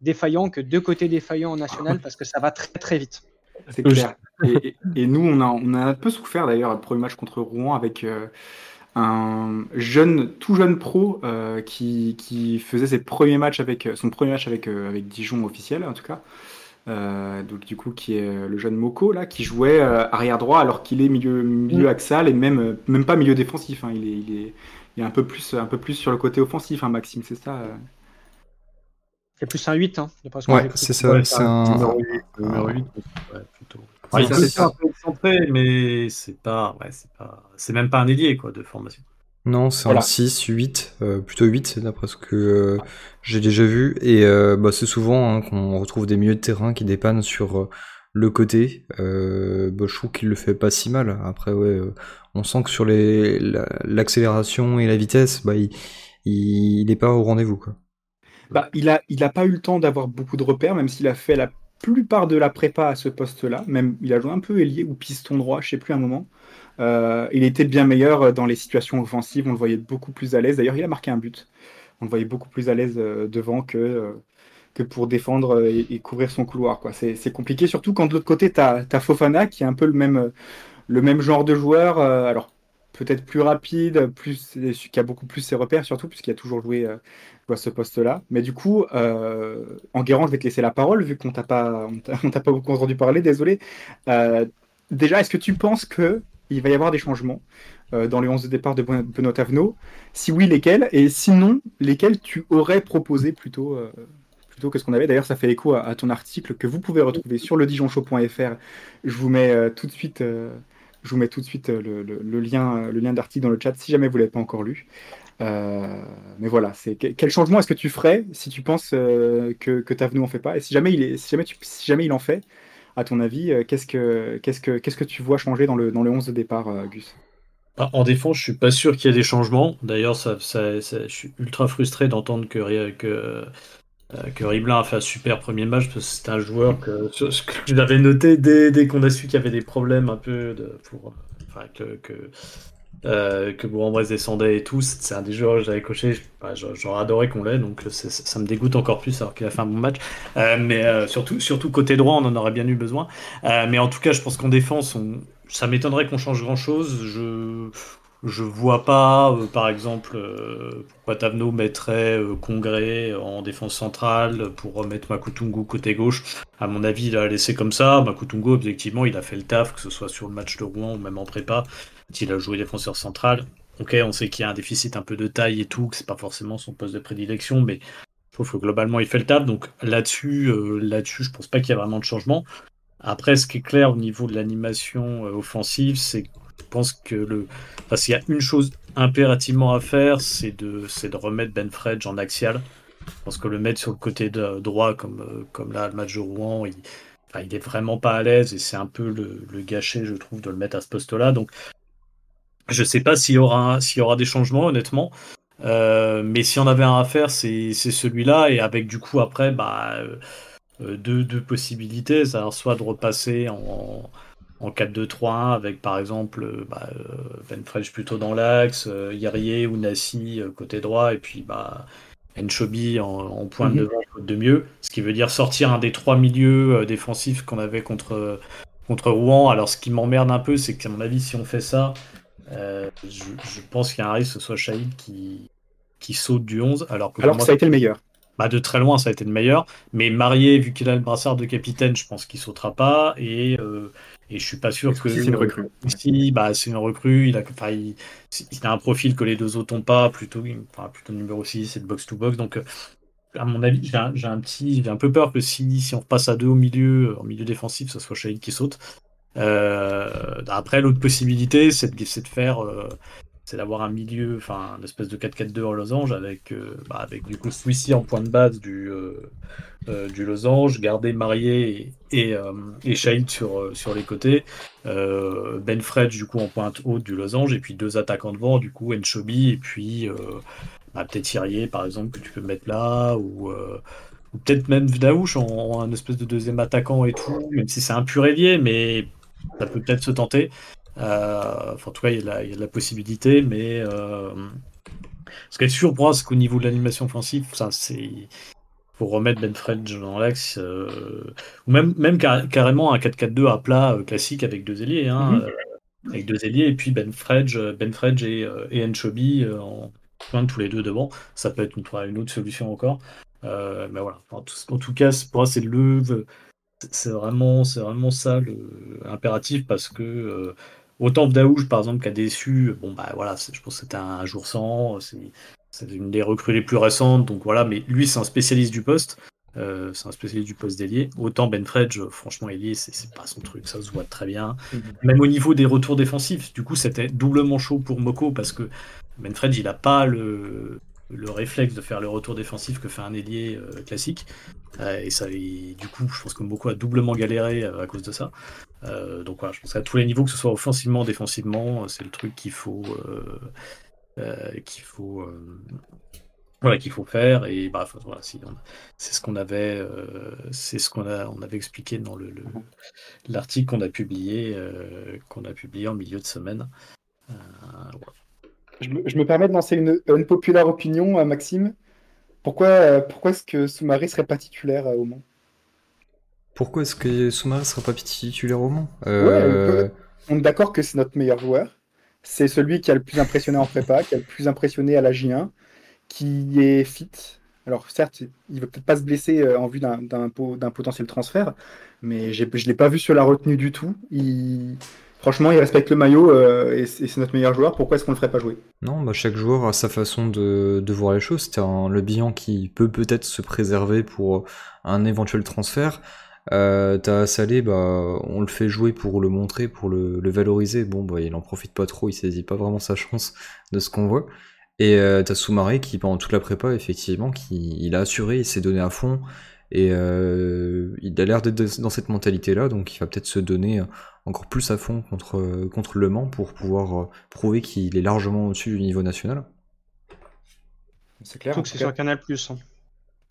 défaillant que deux côtés défaillants en national parce que ça va très très vite. C'est clair. Et, et- et nous, on a, on a un peu souffert d'ailleurs le premier match contre Rouen avec euh, un jeune, tout jeune pro euh, qui, qui faisait ses premiers matchs avec son premier match avec, euh, avec Dijon officiel en tout cas. Euh, donc du coup qui est euh, le jeune Moko là qui jouait euh, arrière droit alors qu'il est milieu milieu axial et même même pas milieu défensif hein. il, est, il est il est un peu plus un peu plus sur le côté offensif hein, Maxime c'est ça euh? C'est plus un 8, hein, ce Ouais, c'est ça. c'est un... Numéro 8, numéro 8, ouais, plutôt. Ouais, c'est un peu excentré, mais c'est pas, ouais, c'est pas, c'est même pas un ailier quoi de formation. Non, c'est Voilà. un 6, 8, euh, plutôt 8 d'après ce que euh, j'ai déjà vu. Et euh, bah, c'est souvent hein, qu'on retrouve des milieux de terrain qui dépannent sur le côté. Euh, bah, je trouve qu'il le fait pas si mal. Après, ouais, on sent que sur les la- l'accélération et la vitesse, bah, il, il, il est pas au rendez-vous. Quoi. Bah, il a, il a pas eu le temps d'avoir beaucoup de repères, même s'il a fait la plupart de la prépa à ce poste-là. Même, il a joué un peu ailier ou piston droit, je sais plus un moment. Euh, il était bien meilleur dans les situations offensives. On le voyait beaucoup plus à l'aise. D'ailleurs, il a marqué un but. On le voyait beaucoup plus à l'aise euh, devant que, euh, que pour défendre euh, et, couvrir son couloir. C'est, compliqué, surtout quand de l'autre côté, tu as, Fofana qui est un peu le même, euh, le même genre de joueur. euh, alors, peut-être plus rapide, qui a beaucoup plus ses repères, surtout, puisqu'il a toujours joué, euh, à ce poste-là. Mais du coup, euh, Enguerrand, je vais te laisser la parole, vu qu'on t'a pas, t'a, pas beaucoup entendu parler, désolé. Euh, déjà, est-ce que tu penses que il va y avoir des changements euh, dans les 11 de départ de Ben- Benoît Tavenot Si oui, lesquels? Et sinon, lesquels tu aurais proposé plutôt euh, plutôt que ce qu'on avait? D'ailleurs, ça fait écho à, ton article que vous pouvez retrouver sur le. Je vous mets euh, tout de suite, euh, je vous mets tout de suite euh, le, lien, euh, le lien d'article dans le chat si jamais vous l'avez pas encore lu. Euh, mais voilà, quel changement est-ce que tu ferais si tu penses que, que Tavenot en fait pas? Et si jamais il est, si jamais si jamais il en fait, à ton avis, qu'est-ce que que que tu vois changer dans le dans le 11 de départ, Gus? Ah, En défense, je suis pas sûr qu'il y ait des changements. D'ailleurs, je suis ultra frustré d'entendre que, que, que Riblin a fait un super premier match parce que c'est un joueur que, je l'avais noté dès, dès qu'on a su qu'il y avait des problèmes un peu de, pour, enfin, que, que, euh, Bourg-en-Bresse descendait et tout. C'est un des joueurs que j'avais coché. Bah, j'a- J'aurais adoré qu'on l'ait, donc ça, me dégoûte encore plus alors qu'il a fait un bon match. Euh, mais euh, surtout, surtout côté droit, on en aurait bien eu besoin. Euh, mais en tout cas, je pense qu'en défense, ça m'étonnerait qu'on change grand-chose. Je je vois pas, euh, par exemple, euh, pourquoi Tavenot mettrait euh, Congrès en défense centrale pour remettre Makutungu côté gauche. À mon avis, il a laissé comme ça. Makutungu, objectivement, il a fait le taf, que ce soit sur le match de Rouen ou même en prépa. Il a joué défenseur central. Ok, on sait qu'il y a un déficit un peu de taille et tout, que c'est pas forcément son poste de prédilection, mais je trouve que globalement il fait le taf. Donc là-dessus, euh, là-dessus, je pense pas qu'il y a vraiment de changement. Après, ce qui est clair au niveau de l'animation offensive, c'est je pense que le. Enfin, s'il y a une chose impérativement à faire, c'est de, c'est de remettre Ben Fredge en axial. Je pense que le mettre sur le côté droit, comme, euh, comme là, le match de Rouen, il, enfin, il est vraiment pas à l'aise et c'est un peu le, le gâcher, je trouve, de le mettre à ce poste-là. Donc, je sais pas s'il y aura, s'il y aura des changements, honnêtement. Euh, mais si on avait un à faire, c'est c'est celui-là. Et avec du coup, après, bah, euh, euh, deux, deux possibilités. C'est-à-dire soit de repasser en 4-2-3-1 avec par exemple euh, bah, euh, Ben plutôt dans l'axe, euh, Yarier ou Nassi euh, côté droit, et puis bah, Enchobi en, en pointe devant, faute de mieux. Ce qui veut dire sortir un des trois milieux euh, défensifs qu'on avait contre, contre Rouen. Alors ce qui m'emmerde un peu, c'est qu'à mon avis, si on fait ça, euh, je, je pense qu'il y a un risque que ce soit Shahid qui, qui saute du 11. Alors que, Alors pour que moi, ça a été le meilleur. Bah, de très loin, ça a été le meilleur. Mais Marié, vu qu'il a le brassard de capitaine, je pense qu'il sautera pas. Et, euh, et je suis pas sûr que. C'est une recrue? Si, bah, c'est une recrue. Il a, il, il a un profil que les deux autres n'ont pas. Plutôt, enfin, plutôt numéro 6, c'est le box-to-box. Donc, euh, à mon avis, j'ai un, un petit, j'ai un peu peur que si, si on repasse à deux au milieu, en milieu défensif, ce soit Shahid qui saute. Euh, après, l'autre possibilité, c'est de, de faire. euh, c'est d'avoir un milieu, enfin, une espèce de 4-4-2 en losange avec, euh, bah, avec du coup Swissy en point de base du, euh, euh, du losange, garder Marié et, et, sur, les côtés, Ben Fredge du coup en pointe haute du losange, et puis deux attaquants devant, du coup Enchobi, et puis bah, peut-être Thierry par exemple que tu peux mettre là, ou, peut-être même Vdaouch en, espèce de deuxième attaquant et tout, même si c'est un pur ailier, mais ça peut peut-être se tenter. Euh, enfin, en tout cas, il y, a de la- possibilité, mais euh, ce qui est sûr pour c'est qu'au niveau de l'animation offensive, ça, c'est faut remettre Ben Fredge dans l'axe, euh, ou même, même car- carrément un 4-4-2 à plat euh, classique avec deux ailiers, hein, Mhm. euh, avec deux ailiers, et puis Ben Fredge, Ben Fredge et, et Enchobi euh, en pointe tous les deux devant. Ça peut être une, une autre solution encore. Mais voilà, en tout, en tout cas, pour moi, c'est le c'est vraiment, vraiment ça le impératif parce que autant Daouche par exemple qui a déçu, bon bah voilà, je pense que c'était un jour sans, c'est une des recrues les plus récentes, donc voilà, mais lui c'est un spécialiste du poste, euh, c'est un spécialiste du poste d'ailier. Autant Ben Fredge, franchement ailier, c'est c'est pas son truc, ça se voit très bien. Même au niveau des retours défensifs, du coup c'était doublement chaud pour Moko parce que Ben Fredge il a pas le le réflexe de faire le retour défensif que fait un ailier euh, classique. Euh, et ça, du coup, je pense que Moko a doublement galéré euh, à cause de ça. Donc voilà, je pense qu'à tous les niveaux, que ce soit offensivement, défensivement, c'est le truc qu'il faut, qu'il faut, voilà, qu'il faut faire. Et bah, voilà, c'est ce qu'on avait, c'est ce qu'on a, on avait expliqué dans le, le- l'article qu'on a publié, qu'on a publié en milieu de semaine. Voilà. Je me, je me permets de lancer une, une populaire opinion à Maxime. Pourquoi, euh, pourquoi est-ce que Soumaré serait pas titulaire euh, au Mans Pourquoi est-ce que Soumaré sera pas titulaire au Mans? Ouais, Euh, on peut- on est d'accord que c'est notre meilleur joueur. C'est celui qui a le plus impressionné en prépa, qui a le plus impressionné à la J1, qui est fit. Alors certes, il va peut-être pas se blesser euh, en vue d'un d'un po- d'un potentiel transfert, mais je l'ai pas vu sur la retenue du tout. Il... Franchement, il respecte le maillot euh, et c'est notre meilleur joueur. Pourquoi est-ce qu'on le ferait pas jouer? Non, bah chaque joueur a sa façon de, voir les choses. C'est un le bilan qui peut peut-être se préserver pour un éventuel transfert. Euh, t'as Salé, bah on le fait jouer pour le montrer, pour le, valoriser. Bon, bah il en profite pas trop, il saisit pas vraiment sa chance de ce qu'on voit. Et euh, t'as Soumaré qui pendant toute la prépa, effectivement, qui il a assuré, il s'est donné à fond. Et il a l'air d'être dans cette mentalité-là, donc il va peut-être se donner encore plus à fond contre, contre Le Mans pour pouvoir euh, prouver qu'il est largement au-dessus du niveau national. C'est clair. Surtout que c'est sur Canal Plus. hein.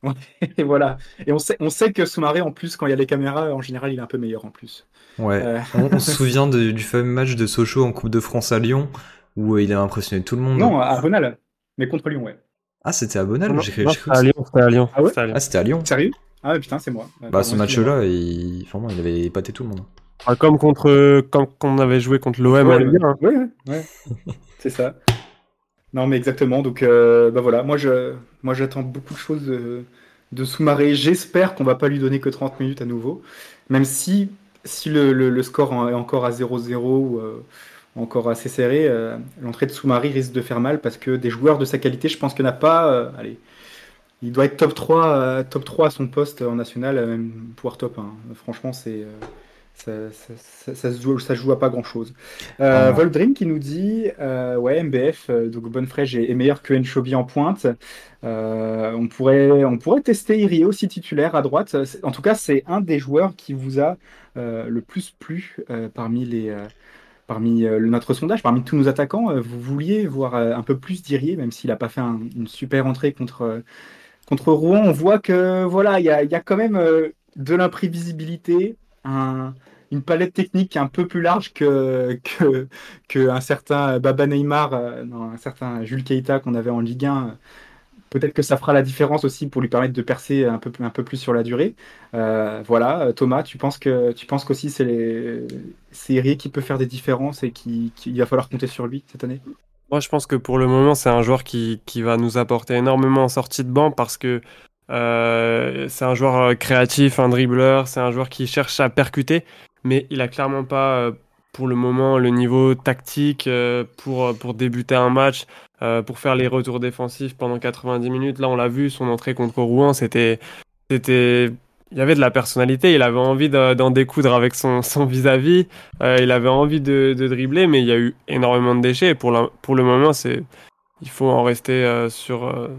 Et voilà. Et on sait, on sait que Soumaré, en plus, quand il y a les caméras, en général, il est un peu meilleur en plus. Ouais, Euh. on, on se souvient de- du fameux match de Sochaux en Coupe de France à Lyon, où euh, il a impressionné tout le monde. Non, à Bonal, mais contre Lyon, ouais. Ah, c'était à Bonal c'était à Lyon, c'était à Lyon. Ah ouais c'était à Lyon. Ah, c'était à Lyon. Sérieux? Ah putain, c'est moi. Bah, Pardon, ce match-là, il... vraiment, il avait épaté tout le monde. Ah, comme contre, comme quand on avait joué contre l'OM Ouais, en Ligue 1. hein. ouais, c'est ça. Non, mais exactement. Donc, euh, bah voilà, moi, je, moi, j'attends beaucoup de choses de, de Soumaré. J'espère qu'on va pas lui donner que 30 minutes à nouveau, même si, si le, le- le score est encore à 0-0 ou euh, encore assez serré, euh, l'entrée de Soumaré risque de faire mal parce que des joueurs de sa qualité, je pense qu'il n'y en a pas. euh, allez, il doit être top 3, euh, top 3 à son poste en national, même pouvoir top 1. Franchement, c'est. Ça, ça, ça- ça se joue, ça se joue à pas grand chose. Euh, Ah. Voldrim qui nous dit euh, ouais MBF euh, donc Bonnefrege est, est meilleur que Enchobi en pointe. Euh, on pourrait on pourrait tester Irie aussi titulaire à droite. En tout cas c'est un des joueurs qui vous a le plus plu parmi les parmi notre sondage parmi tous nos attaquants. Vous vouliez voir un peu plus d'Irie même s'il n'a pas fait un- une super entrée contre contre Rouen. On voit que voilà il y a, y a quand même de l'imprévisibilité. Un, une palette technique un peu plus large que, que, un certain Baba Neymar, euh, non, un certain Jules Keita qu'on avait en Ligue 1. Peut-être que ça fera la différence aussi pour lui permettre de percer un peu, un peu plus sur la durée. Euh, voilà, Thomas, tu penses que tu penses qu'aussi c'est les qui peut faire des différences et qui, qui- il va falloir compter sur lui cette année? Moi, je pense que pour le moment, c'est un joueur qui, qui va nous apporter énormément en sortie de banc parce que euh, c'est un joueur euh, créatif, un dribbleur, c'est un joueur qui cherche à percuter, mais il a clairement pas euh, pour le moment le niveau tactique pour, pour débuter un match, pour faire les retours défensifs pendant 90 minutes. Là, on l'a vu, son entrée contre Rouen, c'était c'était il y avait de la personnalité, il avait envie d'en découdre avec son, son vis-à-vis, il avait envie de, dribbler, mais il y a eu énormément de déchets. Et pour, pour le moment, il faut en rester sur,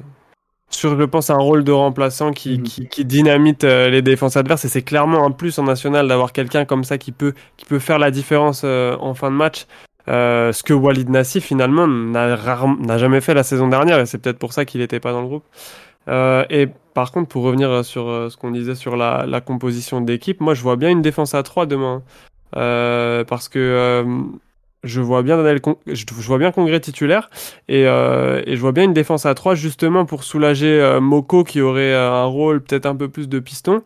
sur, je pense, un rôle de remplaçant qui, Mhm. qui, qui dynamite euh, les défenses adverses. Et c'est clairement un plus en national d'avoir quelqu'un comme ça qui peut, qui peut faire la différence euh, en fin de match. Euh, ce que Walid Nassif finalement n'a rarement- n'a jamais fait la saison dernière et c'est peut-être pour ça qu'il n'était pas dans le groupe. Euh, et par contre, pour revenir sur euh, ce qu'on disait sur la, la composition d'équipe, moi je vois bien une défense à 3 demain. Euh, parce que euh, je vois bien Daniel Con- je, vois bien Congrès titulaire et, euh, et je vois bien une défense à 3 justement pour soulager euh, Moko qui aurait euh, un rôle peut-être un peu plus de piston.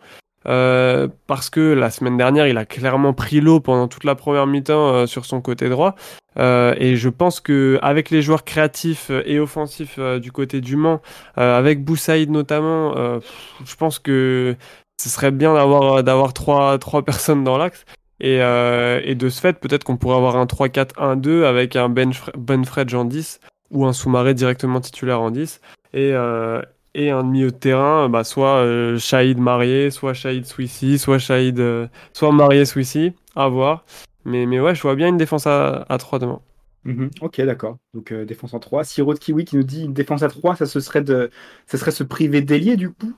Euh, parce que la semaine dernière, il a clairement pris l'eau pendant toute la première mi-temps euh, sur son côté droit. Euh, et je pense que avec les joueurs créatifs et offensifs du côté du Mans, avec Boussaïd notamment, je pense que ce serait bien d'avoir d'avoir trois trois personnes dans l'axe. Et, euh, et de ce fait, peut-être qu'on pourrait avoir un 3-4-1-2 avec un Ben, Benfredge en 10 ou un Soumaré directement titulaire en 10. Et, euh, et un milieu de terrain, bah, soit euh, Shahid marié, soit Shahid Swissi, soit Shahid, euh, soit marié Swissi, à voir. Mais, mais ouais, je vois bien une défense à, à 3 demain. Mhm. Ok, d'accord. Donc euh, défense en 3. Siro de Kiwi qui nous dit une défense à 3, ça, ce serait de... ça serait se priver d'ailier du coup?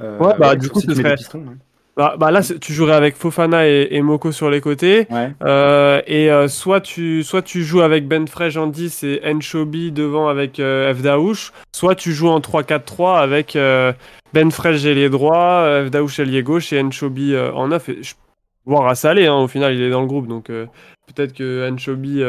Euh, Ouais, bah, du coup, ce serait- pistons. Bah, bah là, tu jouerais avec Fofana et, et Moko sur les côtés. Ouais. Euh, et euh, soit, tu, soit tu joues avec Ben Frege en 10 et Enchobi devant avec euh, F. Daouche, soit tu joues en 3-4-3 avec euh, Ben Frege ailier droit, euh, F. Daouche ailier gauche et Enchobi en 9. Et je... Voire à Salé, hein, au final, il est dans le groupe, donc peut-être que Enchobi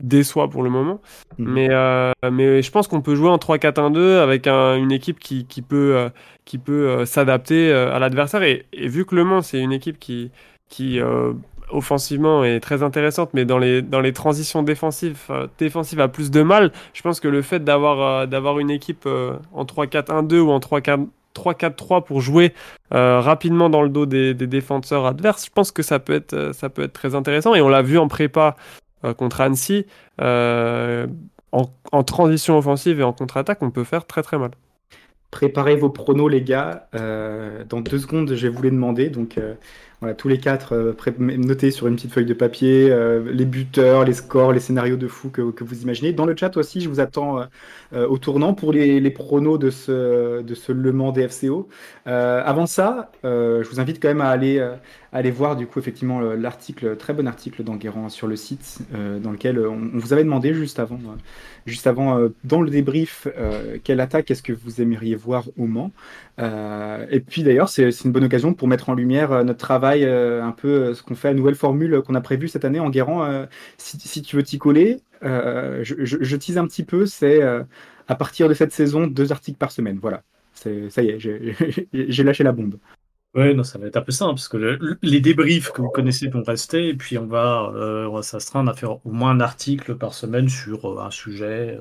déçoit pour le moment. Mhm. Mais, euh, mais je pense qu'on peut jouer en 3-4-1-2 avec un- une équipe qui, qui peut, euh, qui peut euh, s'adapter euh, à l'adversaire. Et, et vu que Le Mans, c'est une équipe qui, qui euh, offensivement est très intéressante, mais dans les, dans les transitions défensives, défensives a plus de mal, je pense que le fait d'avoir d'avoir une équipe en 3-4-1-2 ou en 3-4 3-4-3 pour jouer rapidement dans le dos des, des défenseurs adverses, je pense que ça peut être, ça peut être très intéressant. Et on l'a vu en prépa contre Annecy, euh, en, transition offensive et en contre-attaque, on peut faire très très mal. Préparez vos pronos, les gars. Euh, dans deux secondes, je vais vous les demander. Donc, euh, voilà, tous les quatre, euh, notez sur une petite feuille de papier euh, les buteurs, les scores, les scénarios de fou que, vous imaginez. Dans le chat aussi, je vous attends euh, au tournant pour les, pronos de ce, de ce Le Mans DFCO. Avant ça, je vous invite quand même à aller, aller voir du coup effectivement le- l'article, très bon article d'Enguerrand sur le site, dans lequel on, on vous avait demandé juste avant, juste avant dans le débrief, quelle attaque est-ce que vous aimeriez voir au Mans. Euh, et puis d'ailleurs, c'est une bonne occasion pour mettre en lumière euh, notre travail, euh, un peu ce qu'on fait, la nouvelle formule qu'on a prévue cette année en Guérant. si, tu veux t'y coller, je, je, tease un petit peu, c'est à partir de cette saison, deux articles par semaine. Voilà, ça y est, j'ai- lâché la bombe. Oui, non, ça va être un peu simple, parce que le- les débriefs que vous connaissez vont rester, et puis on va, on va s'astreindre à faire au moins un article par semaine sur un sujet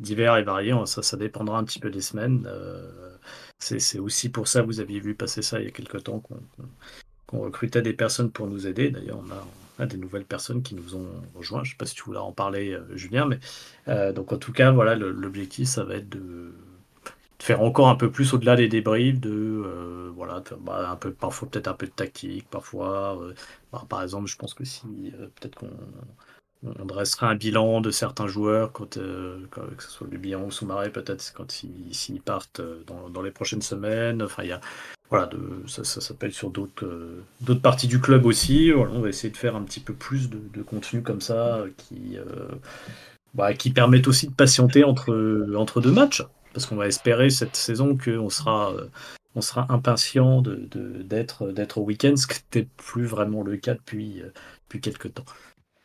divers et varié. Ça, ça dépendra un petit peu des semaines. C'est aussi pour ça, vous aviez vu passer ça il y a quelque temps, qu'on recrutait des personnes pour nous aider. D'ailleurs, on a, des nouvelles personnes qui nous ont rejoints. Je ne sais pas si tu voulais en parler, euh, Julien, mais euh, donc en tout cas, voilà, l'objectif, ça va être de faire encore un peu plus au-delà des débriefs, de euh, voilà, bah, un peu, parfois peut-être un peu de tactique, parfois, euh, bah, par exemple, je pense que si peut-être qu'on on dresserait un bilan de certains joueurs, quand, euh, que ce soit le bilan ou Soumaré, peut-être quand ils, s'ils partent euh, dans, dans les prochaines semaines. Enfin, il y a voilà, de, ça, ça s'appelle sur d'autres euh, d'autres parties du club aussi. On va essayer de faire un petit peu plus de, contenu comme ça qui bah, qui permettent aussi de patienter entre, entre deux matchs. Parce qu'on va espérer cette saison qu'on sera, on sera impatient de, d'être, d'être au week-end, ce qui n'était plus vraiment le cas depuis, depuis quelques temps.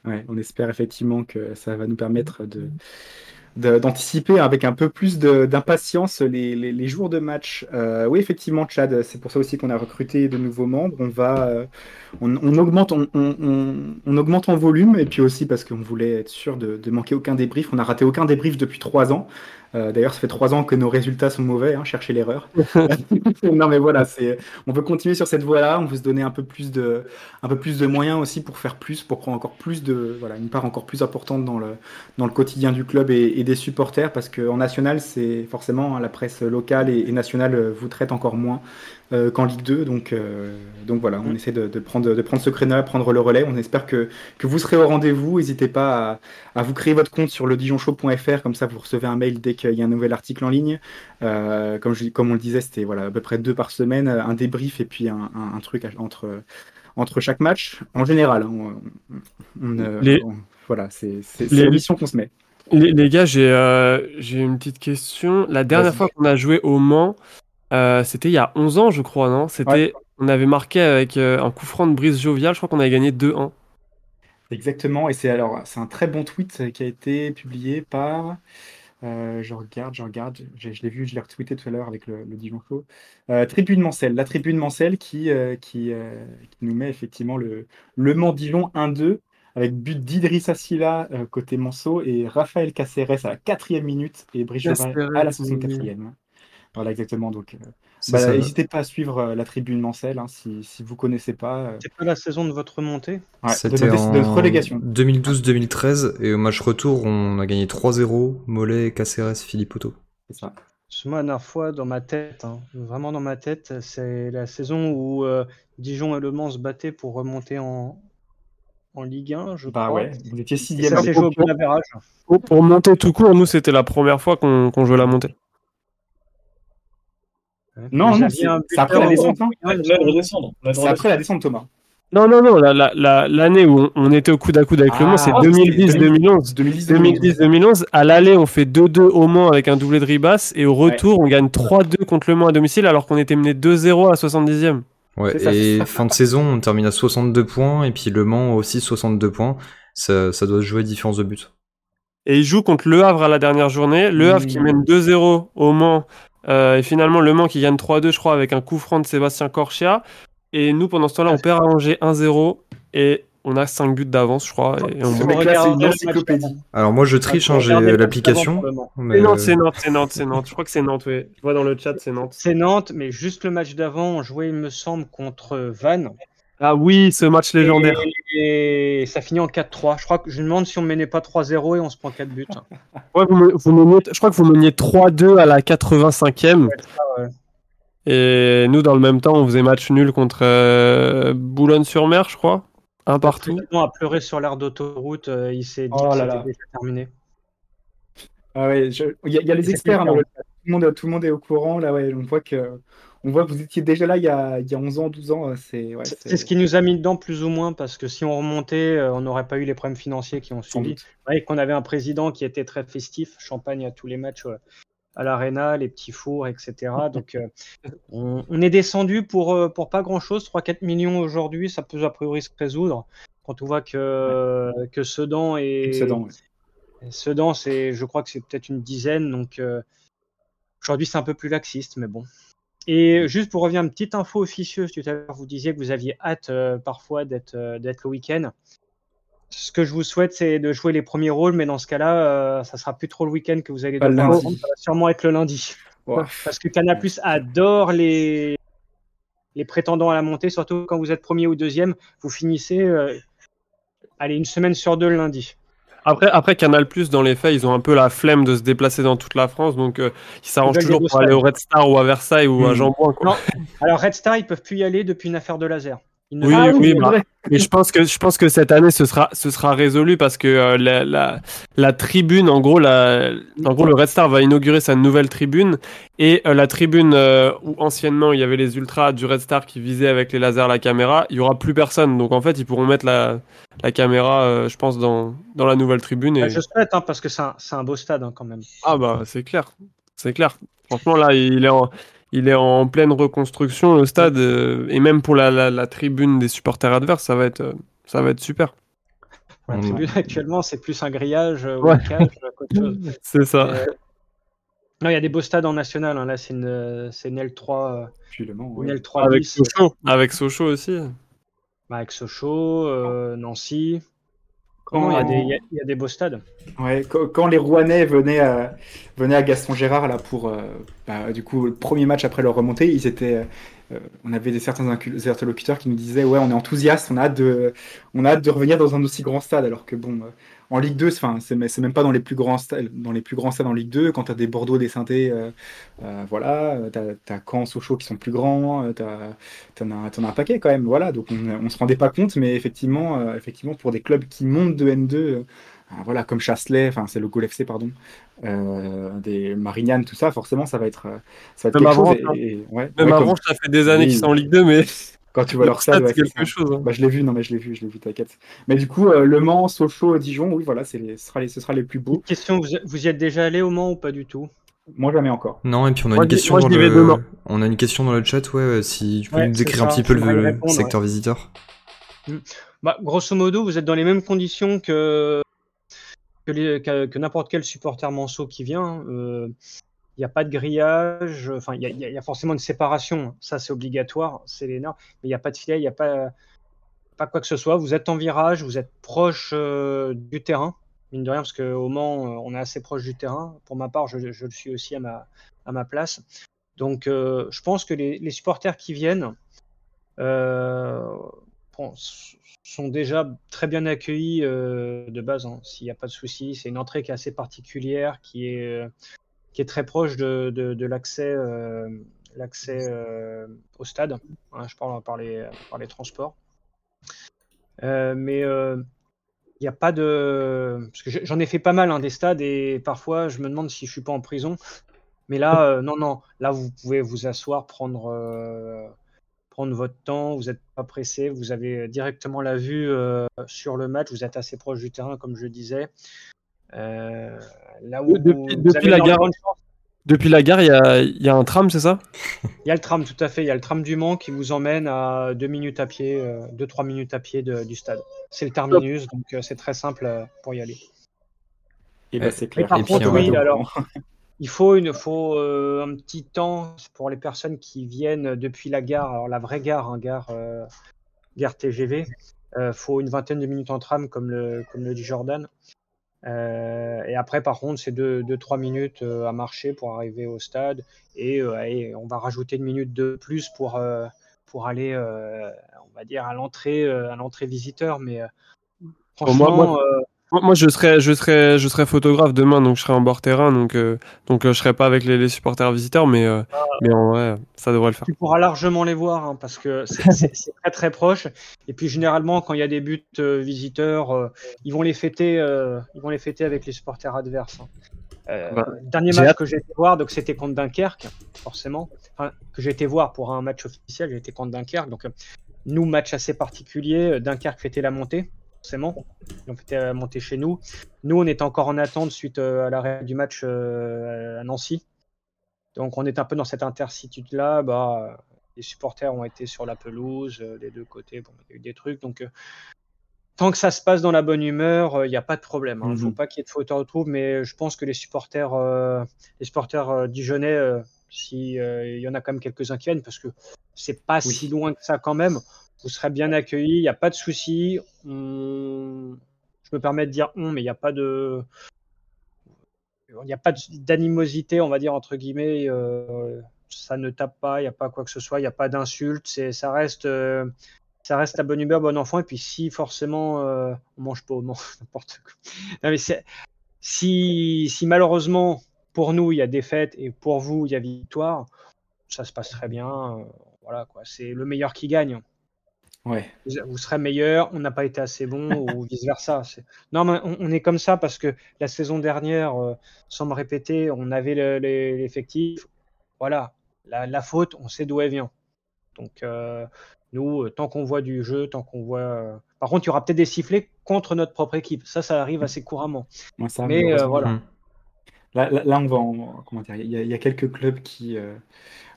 Ouais, on espère effectivement que ça va nous permettre de, de- d'anticiper avec un peu plus d'impatience les, les- les jours de match. Euh, oui, effectivement, Chad, c'est pour ça aussi qu'on a recruté de nouveaux membres. On va, euh, on, on augmente, on, on- on- on augmente en volume et puis aussi parce qu'on voulait être sûr de, de manquer aucun débrief. On n'a raté aucun débrief depuis trois ans. Euh, D'ailleurs, ça fait trois ans que nos résultats sont mauvais. Hein, cherchez l'erreur. non, mais voilà, c'est, on veut continuer sur cette voie-là. On veut se donner un peu plus de, un peu plus de moyens aussi pour faire plus, pour prendre encore plus de, voilà, une part encore plus importante dans le, dans le quotidien du club et, et des supporters parce qu'en national, c'est forcément hein, la presse locale et, et nationale euh, vous traite encore moins euh, qu'en Ligue 2. Donc, euh, donc voilà, on essaie de, de prendre, de prendre ce créneau, prendre le relais. On espère que, que vous serez au rendez-vous. N'hésitez pas à, à vous créer votre compte sur le dijonshow.fr, comme ça vous recevez un mail dès qu'il y a un nouvel article en ligne. Euh, comme, je, comme on le disait, c'était voilà, à peu près deux par semaine, un débrief et puis un, un, un truc entre, entre chaque match. En général, hein, on, on, Les- on- voilà, c'est c'est- Les- c'est la mission qu'on se met. Les, les gars, j'ai une petite question. La dernière fois qu'on a joué au Mans, euh, c'était il y a 11 ans, je crois, non? C'était, Ouais. on avait marqué avec euh, un coup franc de Brice Jovial. Je crois qu'on avait gagné 2-1. Exactement, et c'est alors c'est un très bon tweet qui a été publié par. euh, je regarde, je regarde, je, je l'ai vu, je l'ai retweeté tout à l'heure avec le, le Dijon Show. Euh, Tribune Mancel, la Tribune Mancel qui, euh, qui, euh, qui nous met effectivement le, le Mans Dijon 1-2 avec but d'Idrissa Silla euh, côté Manceau et Raphaël Caceres à la quatrième minute et Brice Jovial à la Caceres, 64e. Voilà, exactement. Donc, euh, bah, n'hésitez pas à suivre euh, la Tribune Mancel hein, si, si vous connaissez pas. euh, C'est pas la saison de votre montée? Ouais, de, C'était de en relégation. 2012-2013 et au match retour, on a gagné 3-0. Mollet, Caceres, Philippe Otto. C'est ça. Moi, la dernière fois, dans ma tête, hein, vraiment dans ma tête, c'est la saison où euh, Dijon et Le Mans se battaient pour remonter en, en Ligue 1, je Bah crois. ouais, vous étiez sixième. Pour, pour monter tout court, nous, c'était la première fois qu'on qu'on jouait la montée. Non, Vous non, aviez c'est c'est après la descente. hein. C'est après la descente, Thomas. Non, non, non, la- la- la- l'année où on, était au coude à coude avec le Mans, c'est Ah, 2010-2011. 2010-2011. 2010-2011. À l'aller, on fait 2-2 au Mans avec un doublé de Ribas. Et au retour, on gagne 3-2 contre le Mans à domicile alors qu'on était mené 2-0 à la 70e. Ouais, C'est ça, c'est et ça. fin de saison, on termine à 62 points et puis Le Mans aussi 62 points. Ça, ça doit se jouer différence de but. Et il joue contre Le Havre à la dernière journée. Le Havre qui Mmh. mène 2-0 au Mans. Euh, et finalement, Le Mans qui gagne 3-2, je crois, avec un coup franc de Sébastien Corchia. Et nous, pendant ce temps-là, on perd à Angers 1-0. Et on a 5 buts d'avance, je crois. Et on Ce On mec-là, regarde c'est une. Alors moi je triche, Ah, hein, j'ai l'application. mais, C'est Nantes, euh, c'est Nantes, c'est Nantes, c'est Nantes. Je crois que c'est Nantes, oui. Je vois dans le chat, c'est Nantes. C'est Nantes, mais juste le match d'avant, on jouait, il me semble, contre Vannes. Ah oui, ce match légendaire. Et, et ça finit en 4-3. Je crois que je me demande si on menait pas 3-0 et on se prend 4 buts. Ouais, vous me- vous meniez- je crois que vous meniez 3-2 à la 85e. ouais. Et nous, dans le même temps, on faisait match nul contre euh, Boulogne-sur-Mer, je crois. Un partout. On a pleuré sur l'air d'autoroute, euh, il s'est dit Oh que là c'était là. déjà terminé. Ah ouais, je- il y, a- il y a les experts hein, dans clair. le chat. Tout le, monde, tout le monde est au courant. Là, ouais, on voit que, on voit que vous étiez déjà là il y a, il y a 11 ans, 12 ans. C'est ouais, ce qui nous a mis dedans plus ou moins parce que si on remontait, euh, on n'aurait pas eu les problèmes financiers qui ont suivi. Ouais, qu'on avait un président qui était très festif, champagne à tous les matchs euh, à l'Arena, les petits fours, etc. Donc euh, on, on est descendu pour, euh, pour pas grand-chose, 3-4 millions aujourd'hui, ça peut a priori se résoudre. Quand on voit que, que Sedan et Sedan, ouais. Sedan, je crois que c'est peut-être une dizaine, donc aujourd'hui c'est un peu plus laxiste, mais bon. Et juste pour revenir à une petite info officieuse, tout à l'heure vous disiez que vous aviez hâte euh, parfois d'être euh, d'être le week-end. Ce que je vous souhaite, c'est de jouer les premiers rôles, mais dans ce cas-là, euh, ça sera plus trop le week-end que vous allez devoir lundi. prendre, ça va sûrement être le lundi. Ouais. Parce que Canal Plus adore les, les prétendants à la montée, surtout quand vous êtes premier ou deuxième, vous finissez euh, allez, une semaine sur deux le lundi. Après, après Canal dans les faits, ils ont un peu la flemme de se déplacer dans toute la France, donc euh, ils s'arrangent toujours pour aller au. Red Star ou à Versailles ou à Hmm. Non. Alors Red Star, ils peuvent plus y aller depuis une affaire de laser. Oui, oui, y bah, mais je pense que je pense que cette année ce sera ce sera résolu parce que euh, la, la la tribune en gros la en gros le Red Star va inaugurer sa nouvelle tribune et euh, la tribune euh, où anciennement il y avait les ultras du Red Star qui visaient avec les lasers la caméra, il y aura plus personne. Donc en fait ils pourront mettre la la caméra euh, je pense dans dans la nouvelle tribune et Bah, Je souhaite, hein, parce que c'est un, c'est un beau stade hein, quand même. ah bah c'est clair. C'est clair. Franchement là il est en il est en pleine reconstruction le stade euh, et même pour la, la, la tribune des supporters adverses ça va être euh, ça va être super La tribune actuellement, c'est plus un grillage euh, ou Ouais. une cage euh, qu'autre chose. c'est ça Euh, Non, il y a des beaux stades en national. hein. Là, c'est une, euh, c'est une L3, euh, Puis le Mans, une ouais. L3 avec Sochaux avec Sochaux aussi bah, avec Sochaux, euh, Nancy. Quand- il y, a des- il y a- il y a des beaux stades. Ouais, quand, quand les Rouennais venaient à, venaient à Gaston Gérard là pour euh, bah, du coup le premier match après leur remontée, ils étaient on avait des certains interlocuteurs qui nous disaient ouais, on est enthousiaste, on a hâte de, on a hâte de revenir dans un aussi grand stade, alors que bon, euh, en Ligue 2, enfin, c'est même pas dans les plus grands stades, dans les plus grands stades en Ligue 2. Quand tu as des Bordeaux, des saint euh, euh, voilà, t'as as Caen, Sochaux qui sont plus grands, euh, t'en as, as, un paquet quand même, voilà. Donc on, on se rendait pas compte, mais effectivement, euh, effectivement, pour des clubs qui montent de N2. Euh, voilà, comme Chasselet, enfin c'est le Goal FC, pardon, euh, des Marignane, tout ça, forcément, ça va être, ça va être Même quelque avant, chose. Et, et, ouais, Même ouais, avant, comme- ça fait des années Oui. qu'ils sont en Ligue 2, mais quand tu vois Le leur stade, ouais, quelque chose, hein. Bah, je l'ai vu, non mais je l'ai vu, je l'ai vu, t'inquiète. Mais du coup, euh, Le Mans, Sochaux, et Dijon, oui, voilà, c'est les, ce, sera les, ce sera les plus beaux. Question, vous, vous y êtes déjà allé au Mans ou pas du tout? Moi, jamais encore. Non, et puis on a Moi, une question moi, dans le... On a une question dans le chat, ouais, euh, si tu peux Ouais, nous décrire un petit peu le répondre, secteur visiteur. Bah, grosso modo, vous êtes dans les mêmes conditions que, que, n'importe quel supporter manceau qui vient. Il n'y a pas de grillage, enfin, il y, a- forcément une séparation, ça c'est obligatoire, c'est les normes, mais il n'y a pas de filet, il n'y a pas, quoi que ce soit. Vous êtes en virage, vous êtes proche euh, du terrain, mine de rien, parce qu'au Mans, euh, on est assez proche du terrain. Pour ma part, je, le suis aussi à ma, place. Donc, euh, je pense que les, supporters qui viennent, euh, sont déjà très bien accueillis euh, de base, hein, s'il n'y a pas de souci. C'est une entrée qui est assez particulière, qui est, euh, qui est très proche de, de, l'accès euh, l'accès au stade. hein, je parle par les, par les transports. Mais il n'y a pas de. Parce que j'en ai fait pas mal hein, des stades et parfois je me demande si je suis pas en prison. Mais là, non, non, là vous pouvez vous asseoir, prendre, prendre votre temps, vous n'êtes pas pressé, vous avez directement la vue euh, sur le match, vous êtes assez proche du terrain, comme je disais. Euh, là où depuis, vous depuis avez la gare, énormément de chance, depuis la gare, il y a, il y a un tram, c'est ça? Il y a le tram, tout à fait. Il y a le tram du Mans qui vous emmène à deux minutes à pied, 2-3 minutes à pied de- du stade. C'est le terminus, donc euh, c'est très simple euh, pour y aller. Et bah, c'est Mais clair. par Et contre, oui, va- alors, il faut, une, faut euh, un petit temps pour les personnes qui viennent depuis la gare, alors la vraie gare, hein, gare, euh, gare TGV. Il faut une vingtaine de minutes en tram, comme le, comme le dit Jordan. Euh, et après, par contre, c'est 2-3 minutes euh, à marcher pour arriver au stade. Et, euh, et on va rajouter une minute de plus pour, euh, pour aller, euh, on va dire, à l'entrée euh, à l'entrée visiteur. Mais euh, franchement, moi- moi- euh, Moi, je serai, je serai, je serai photographe demain, donc je serai en bord terrain, donc, euh, donc euh, je serai pas avec les, les supporters visiteurs, mais, euh, mais en vrai, ça devrait le faire. tu pourras largement les voir hein, parce que c'est très très proche. Et puis généralement, quand il y a des buts euh, visiteurs, euh, ils vont les fêter, ils vont les fêter avec les supporters adverses. hein. Bah, le dernier match que j'ai été voir, donc c'était contre Dunkerque, forcément. Enfin, que j'ai été voir pour un match officiel, j'ai été contre Dunkerque. Donc nous, match assez particulier. Dunkerque fêtait la montée, forcément. Ils ont fêté la montée chez nous. Nous, on était encore en attente suite euh, à l'arrêt du match euh, à Nancy. Donc on est un peu dans cette intercitude-là. Bah, euh, les supporters ont été sur la pelouse, euh, des deux côtés. Bon, il y a eu des trucs. Donc, euh, tant que ça se passe dans la bonne humeur, il n'y a pas de problème. Il ne faut Mhm. pas qu'il y ait de faute à retrouve. Mais je pense que les supporters, euh, les supporters euh, dijonnais, euh, si, euh, il y en a quand même quelques-uns qui viennent, parce que c'est pas Oui. si loin que ça quand même. Vous serez bien accueillis, il n'y a pas de souci. On- Je me permets de dire on, mais il n'y a pas de. Il a pas d'animosité, on va dire, entre guillemets. euh, ça ne tape pas, il n'y a pas quoi que ce soit, il n'y a pas d'insulte. c'est- Ça reste, euh, ça reste la bonne humeur, bon enfant. Et puis si forcément euh, on mange pas Mans, n'importe quoi. Non, mais si, si malheureusement pour nous il y a défaite et pour vous il y a victoire, ça se passe très bien. euh, voilà quoi, c'est le meilleur qui gagne. Ouais. Vous, vous serez meilleur, on n'a pas été assez bon ou vice versa. Non, mais on, on est comme ça parce que la saison dernière, euh, sans me répéter, on avait le- le- l'effectif. Voilà, la, la faute, on sait d'où elle vient. Donc euh, nous, euh, tant qu'on voit du jeu, tant qu'on voit. euh, Par contre, il y aura peut-être des sifflets contre notre propre équipe. Ça, ça arrive assez couramment. Moi, ça, Mais, euh, voilà. Mm. Là, là, là, on va en- comment dire, il y, a- il y a quelques clubs qui, euh,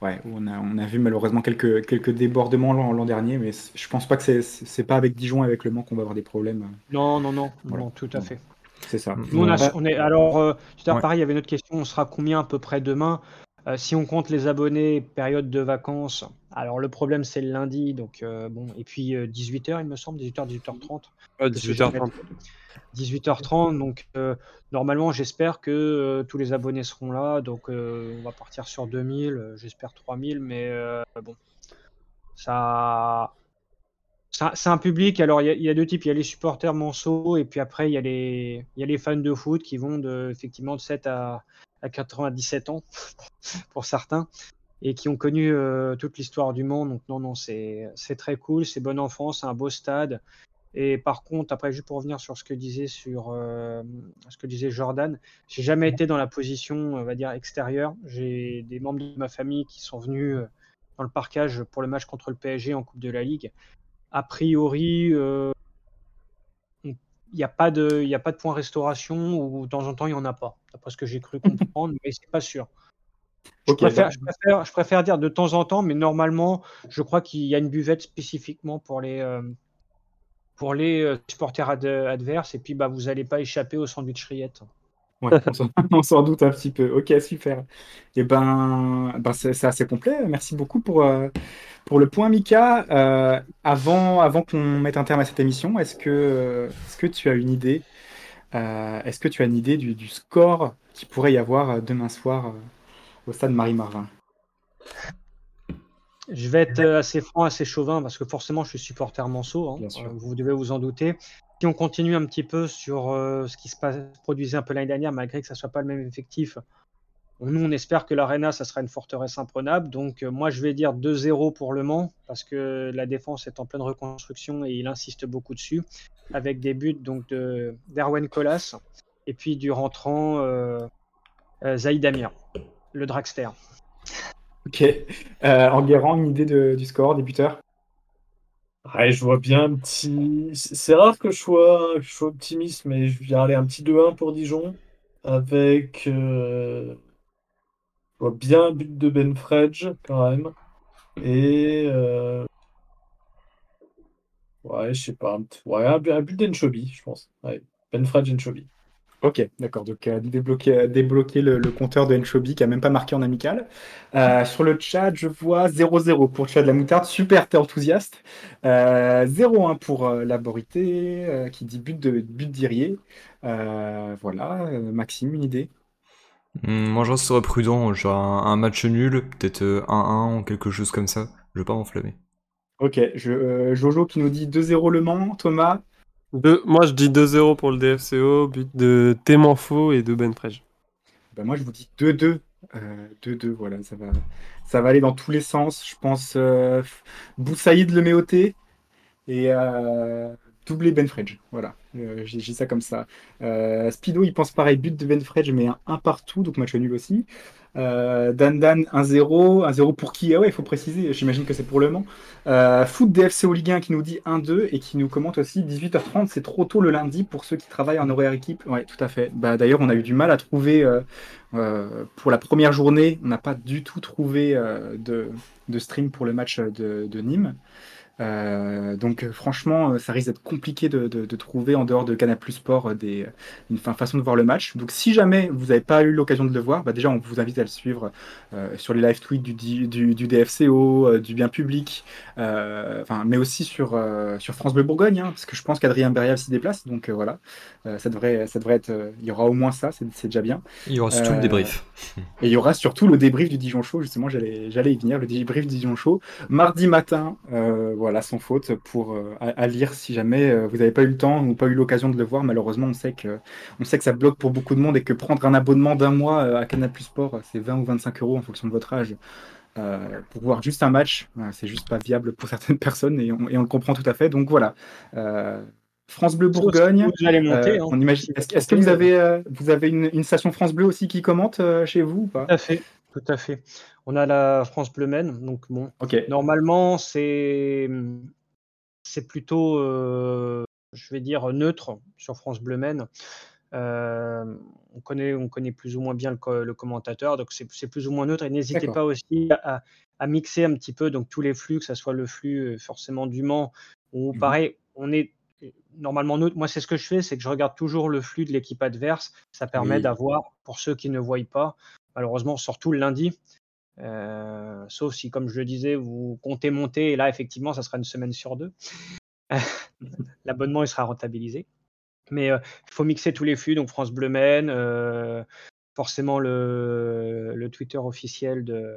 ouais, où on a, on a vu malheureusement quelques, quelques débordements l'an l'an dernier, mais je pense pas que c'est- pas avec Dijon et avec Le Mans qu'on va avoir des problèmes. Non, non, non, Voilà. non, tout à fait. C'est ça. Nous, on, a- on est, alors, euh, tout à l'heure, Ouais. pareil, il y avait une autre question. On sera combien à peu près demain? Euh, Si on compte les abonnés, période de vacances. Alors, le problème, c'est le lundi. Donc, euh, bon, et puis 18h, il me semble, 18h, 18h30. Ouais, Parce que j'ai 18h30. 18h30. Donc, euh, normalement, j'espère que euh, tous les abonnés seront là. Donc, euh, on va partir sur 2000, euh, j'espère 3000. Mais bon, Ça, c'est un public. Alors, il y, a deux types. Il y a les supporters manceaux et puis après, il y, a les, y a les fans de foot qui vont de, effectivement de 7 à, à 97 ans pour certains et qui ont connu toute l'histoire du monde. Donc, non, non, c'est très cool. C'est bon enfant. C'est un beau stade. Et par contre, après, juste pour revenir sur ce que disait sur euh, ce que disait Jordan, j'ai jamais été dans la position, on va dire extérieure. J'ai des membres de ma famille qui sont venus euh, dans le parcage pour le match contre le PSG en Coupe de la Ligue a priori, euh, il n'y a, pas de, a pas de point restauration ou de temps en temps, il n'y en a pas. D'après ce que j'ai cru comprendre, mais c'est pas sûr. Je, préfère, je, préfère, dire de temps en temps, mais normalement, je crois qu'il y a une buvette spécifiquement pour les, euh, pour les euh, supporters adverses, et puis bah, vous n'allez pas échapper au sandwich rillette. Ouais, on s'en doute un petit peu. Ok, super. Et eh ben, ben c'est assez complet. Merci beaucoup pour, pour le point Mika, euh, avant, avant qu'on mette un terme à cette émission, est-ce que, est que tu as une idée euh, Est-ce que tu as une idée du, score qui pourrait y avoir euh, demain soir au stade Marie-Marvin? Je vais être assez franc, assez chauvin, parce que forcément je suis supporter Manceau, hein, vous devez vous en douter. Si on continue un petit peu sur ce qui se produisait un peu l'année dernière, malgré que ça ne soit pas le même effectif, nous, on espère que l'Arena, ça sera une forteresse imprenable. Donc, euh, moi, je vais dire 2-0 pour Le Mans, parce que la défense est en pleine reconstruction et il insiste beaucoup dessus, avec des buts donc d'Erwan Colas et puis du rentrant euh, euh Zaïd Amir, le dragster. Ok. Euh, Enguerrand, une idée du score, des buteurs? Ouais, je vois bien un petit. C'est rare que je sois, je optimiste, mais je vais aller un petit 2-1 pour Dijon, avec euh, vois bien un but de Ben Fredge quand même. Et. Euh... Ouais, je sais pas. Ouais, un, but d'Enchobi, je pense. Ouais. Ben Fredge Enchobi. Ok, d'accord. Donc euh, débloquer, débloquer le, compteur de Enchobi qui a même pas marqué en amical. Euh, sur le chat, je vois 0-0 pour le chat de la moutarde. Super, t'es enthousiaste. 0-1 pour la Borité qui dit but de but d'Irier. voilà, Maxime, une idée? Hmm, moi, je resterais prudent, genre un, match nul, peut-être 1-1 euh, ou quelque chose comme ça. Je veux pas m'enflammer. Ok, je, euh, Jojo qui nous dit 2-0 Le Mans, Thomas Moi, je dis 2-0 pour le DFCO, but de Témanfo et de Ben. Bah, moi, je vous dis 2-2. 2-2, euh, voilà, ça va, ça va aller dans tous les sens. Je pense Boussaïd le met et doublé Ben Fredge. Voilà, euh, j'ai ça comme ça. Euh, Spido, il pense pareil, but de Ben Fredge, mais un, partout, donc match nul aussi. Euh, Dan Dan 1-0, 1-0 pour qui? Ah ouais, il faut préciser, j'imagine que c'est pour le Mans. Foot DFC au Ligue 1 qui nous dit 1-2 et qui nous commente aussi 18h30, c'est trop tôt le lundi pour ceux qui travaillent en horaire équipe. Ouais, tout à fait. Bah, D'ailleurs, on a eu du mal à trouver, pour la première journée, on n'a pas du tout trouvé de, de, stream pour le match de Nîmes. Euh, donc franchement, euh, ça risque d'être compliqué de, trouver en dehors de Canal Plus Sport euh, des, une façon de voir le match. Donc si jamais vous n'avez pas eu l'occasion de le voir, bah déjà on vous invite à le suivre sur les live tweets du, du, du DFCO, du bien public, enfin, mais aussi sur, sur France Bleu Bourgogne, hein, parce que je pense qu'Adrien Berial s'y déplace. Donc voilà, ça, devrait, ça devrait être... il y aura au moins ça, c'est déjà bien. Il y aura surtout le débrief. Et il y aura surtout le débrief du Dijon Show, justement, j'allais y venir, le débrief du Dijon Show. Mardi matin, voilà voilà, sans faute, pour euh, à, lire si jamais euh, vous n'avez pas eu le temps ou pas eu l'occasion de le voir. Malheureusement, on sait que on sait que ça bloque pour beaucoup de monde et que prendre un abonnement d'un mois euh, à Canal Plus Sport, c'est 20 ou 25 euros en fonction de votre âge. pour voir juste un match, c'est juste pas viable pour certaines personnes et on, le comprend tout à fait. Donc voilà, France Bleu Bourgogne. Hein. On imagine. Est-ce que vous avez vous avez une, station France Bleu aussi qui commente chez vous ou pas? Tout à fait, tout à fait. On a la France Bleu Maine, donc bon. Normalement, c'est c'est plutôt, euh, je vais dire, neutre sur France Bleu Maine. Euh, on, connaît, on connaît plus ou moins bien le, commentateur, donc c'est plus ou moins neutre. Et n'hésitez pas aussi à, mixer un petit peu donc tous les flux, que ce soit le flux euh, forcément du Mans, ou mmh pareil, on est normalement neutre. Moi, c'est ce que je fais, c'est que je regarde toujours le flux de l'équipe adverse. Ça permet d'avoir, pour ceux qui ne voient pas, malheureusement, surtout le lundi, euh, sauf si, comme je le disais, vous comptez monter, et là, effectivement, ça sera une semaine sur deux. L'abonnement, il sera rentabilisé. Mais euh, il faut mixer tous les flux, donc France Bleu Maine, euh, forcément le, Twitter officiel de,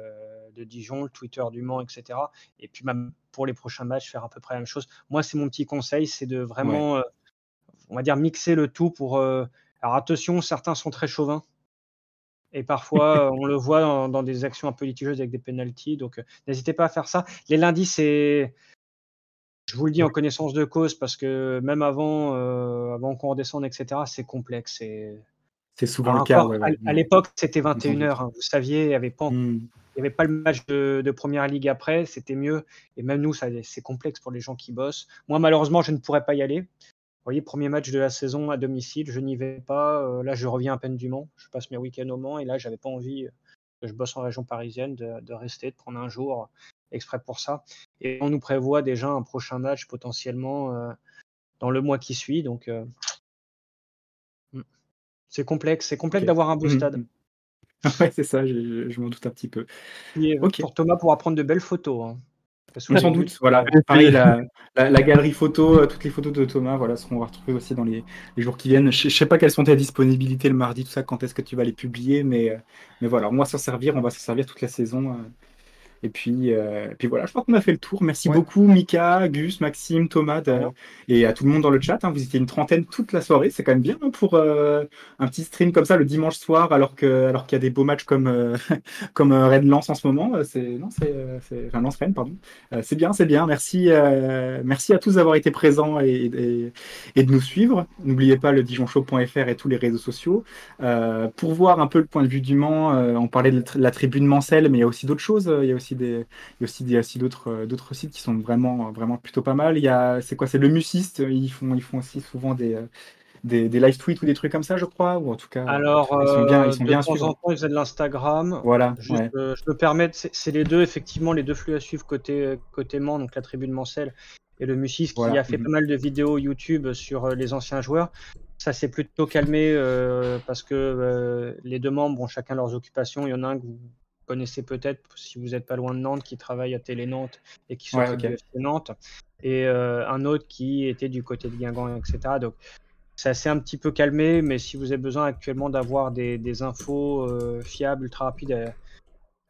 de Dijon, le Twitter du Mans, etc. Et puis même pour les prochains matchs, faire à peu près la même chose. Moi, c'est mon petit conseil, c'est de vraiment, on va dire, mixer le tout pour. Alors attention, certains sont très chauvins. Et parfois, on le voit dans, dans des actions un peu litigieuses avec des pénalties. Donc, euh, n'hésitez pas à faire ça. Les lundis, c'est. Je vous le dis en connaissance de cause parce que même avant, euh, avant qu'on redescende, etc., c'est complexe. C'est C'est souvent Alors le cas. encore, ouais, à, ouais. à l'époque, c'était Sans doute. 21h. hein, vous saviez, il n'y avait, pas- Hmm. il y avait pas le match de, de Première Ligue après. C'était mieux. Et même nous, c'est complexe pour les gens qui bossent. Moi, malheureusement, je ne pourrais pas y aller. Vous voyez, premier match de la saison à domicile, je n'y vais pas. Euh, là, je reviens à peine du Mans. Je passe mes week-ends au Mans. Et là, j'avais pas envie, euh, que je bosse en région parisienne, de, de rester, de prendre un jour exprès pour ça. Et on nous prévoit déjà un prochain match potentiellement euh, dans le mois qui suit. Donc, euh, mm. c'est complexe. C'est complexe d'avoir un beau Mhm. stade. Ouais, c'est ça, je, je m'en doute un petit peu. Et. Pour Thomas, pourra prendre de belles photos. hein. Parce que Sans doute, voilà. Pareil, la, la- la galerie photo, euh, toutes les photos de Thomas, voilà, seront retrouvées aussi dans les, les jours qui viennent. Je, je sais pas quelles sont tes disponibilités le mardi, tout ça, quand est-ce que tu vas les publier, mais, euh, mais voilà, on va s'en servir, on va s'en servir toute la saison. Et puis, euh, et puis voilà, je crois qu'on a fait le tour. Merci Ouais. beaucoup, Mika, Gus, Maxime, Thomas, et à tout le monde dans le chat. hein. Vous étiez une trentaine toute la soirée, c'est quand même bien hein, pour euh, un petit stream comme ça le dimanche soir, alors que alors qu'il y a des beaux matchs comme euh, comme Rennes Lens en ce moment. C'est non, c'est enfin Rennes, pardon. C'est bien, c'est bien. Merci, merci à tous d'avoir été présents et, et, et de nous suivre. N'oubliez pas le dijonshow.fr et tous les réseaux sociaux. Pour voir un peu le point de vue du Mans, on parlait de la tribune Mancel, mais il y a aussi d'autres choses. Il y a aussi des, il y a aussi, d'autres, euh, d'autres sites qui sont vraiment, vraiment plutôt pas mal. Il y a, c'est quoi, c'est le Musiste. Ils font, ils font aussi souvent des, euh, des, des live tweets ou des trucs comme ça, je crois, ou en tout cas, Alors, ils sont bien, euh, ils sont de bien temps en temps, ils faisaient de l'Instagram. Voilà, Juste, ouais. euh, je me permets, de- c'est c'est les deux, effectivement, les deux flux à suivre côté, côté Mans, donc la tribune Mancel et le Musis, qui a fait pas mal de vidéos YouTube sur euh, les anciens joueurs. Ça s'est plutôt calmé euh, parce que euh, les deux membres ont chacun leurs occupations. Il y en a un que vous connaissez peut-être si vous n'êtes pas loin de Nantes, qui travaille à Télé Nantes et qui Ouais, ok. du FC Nantes, et euh, un autre qui était du côté de Guingamp, etc. Donc ça s'est un petit peu calmé, mais si vous avez besoin actuellement d'avoir des, des infos euh, fiables, ultra rapides,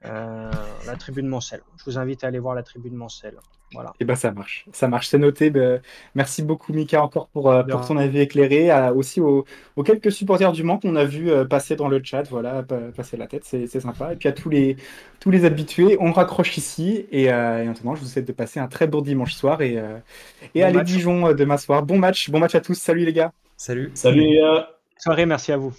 euh, la tribune Mancel. Je vous invite à aller voir la tribune Mancel. Voilà. Et ben ça marche, ça marche, c'est noté. Ben, merci beaucoup Mika encore pour, euh, pour ton avis éclairé, à- aussi aux, aux quelques supporters du Mans qu'on a vu euh, passer dans le chat, voilà, pa- passer la tête, c'est sympa. Et puis à tous les, tous les habitués, on raccroche ici et, euh, et maintenant je vous souhaite de passer un très beau dimanche soir et, euh, et Bon allez match. Dijon euh, demain soir. Bon match, bon match à tous, salut les gars. Salut. Salut. Soirée, merci à vous.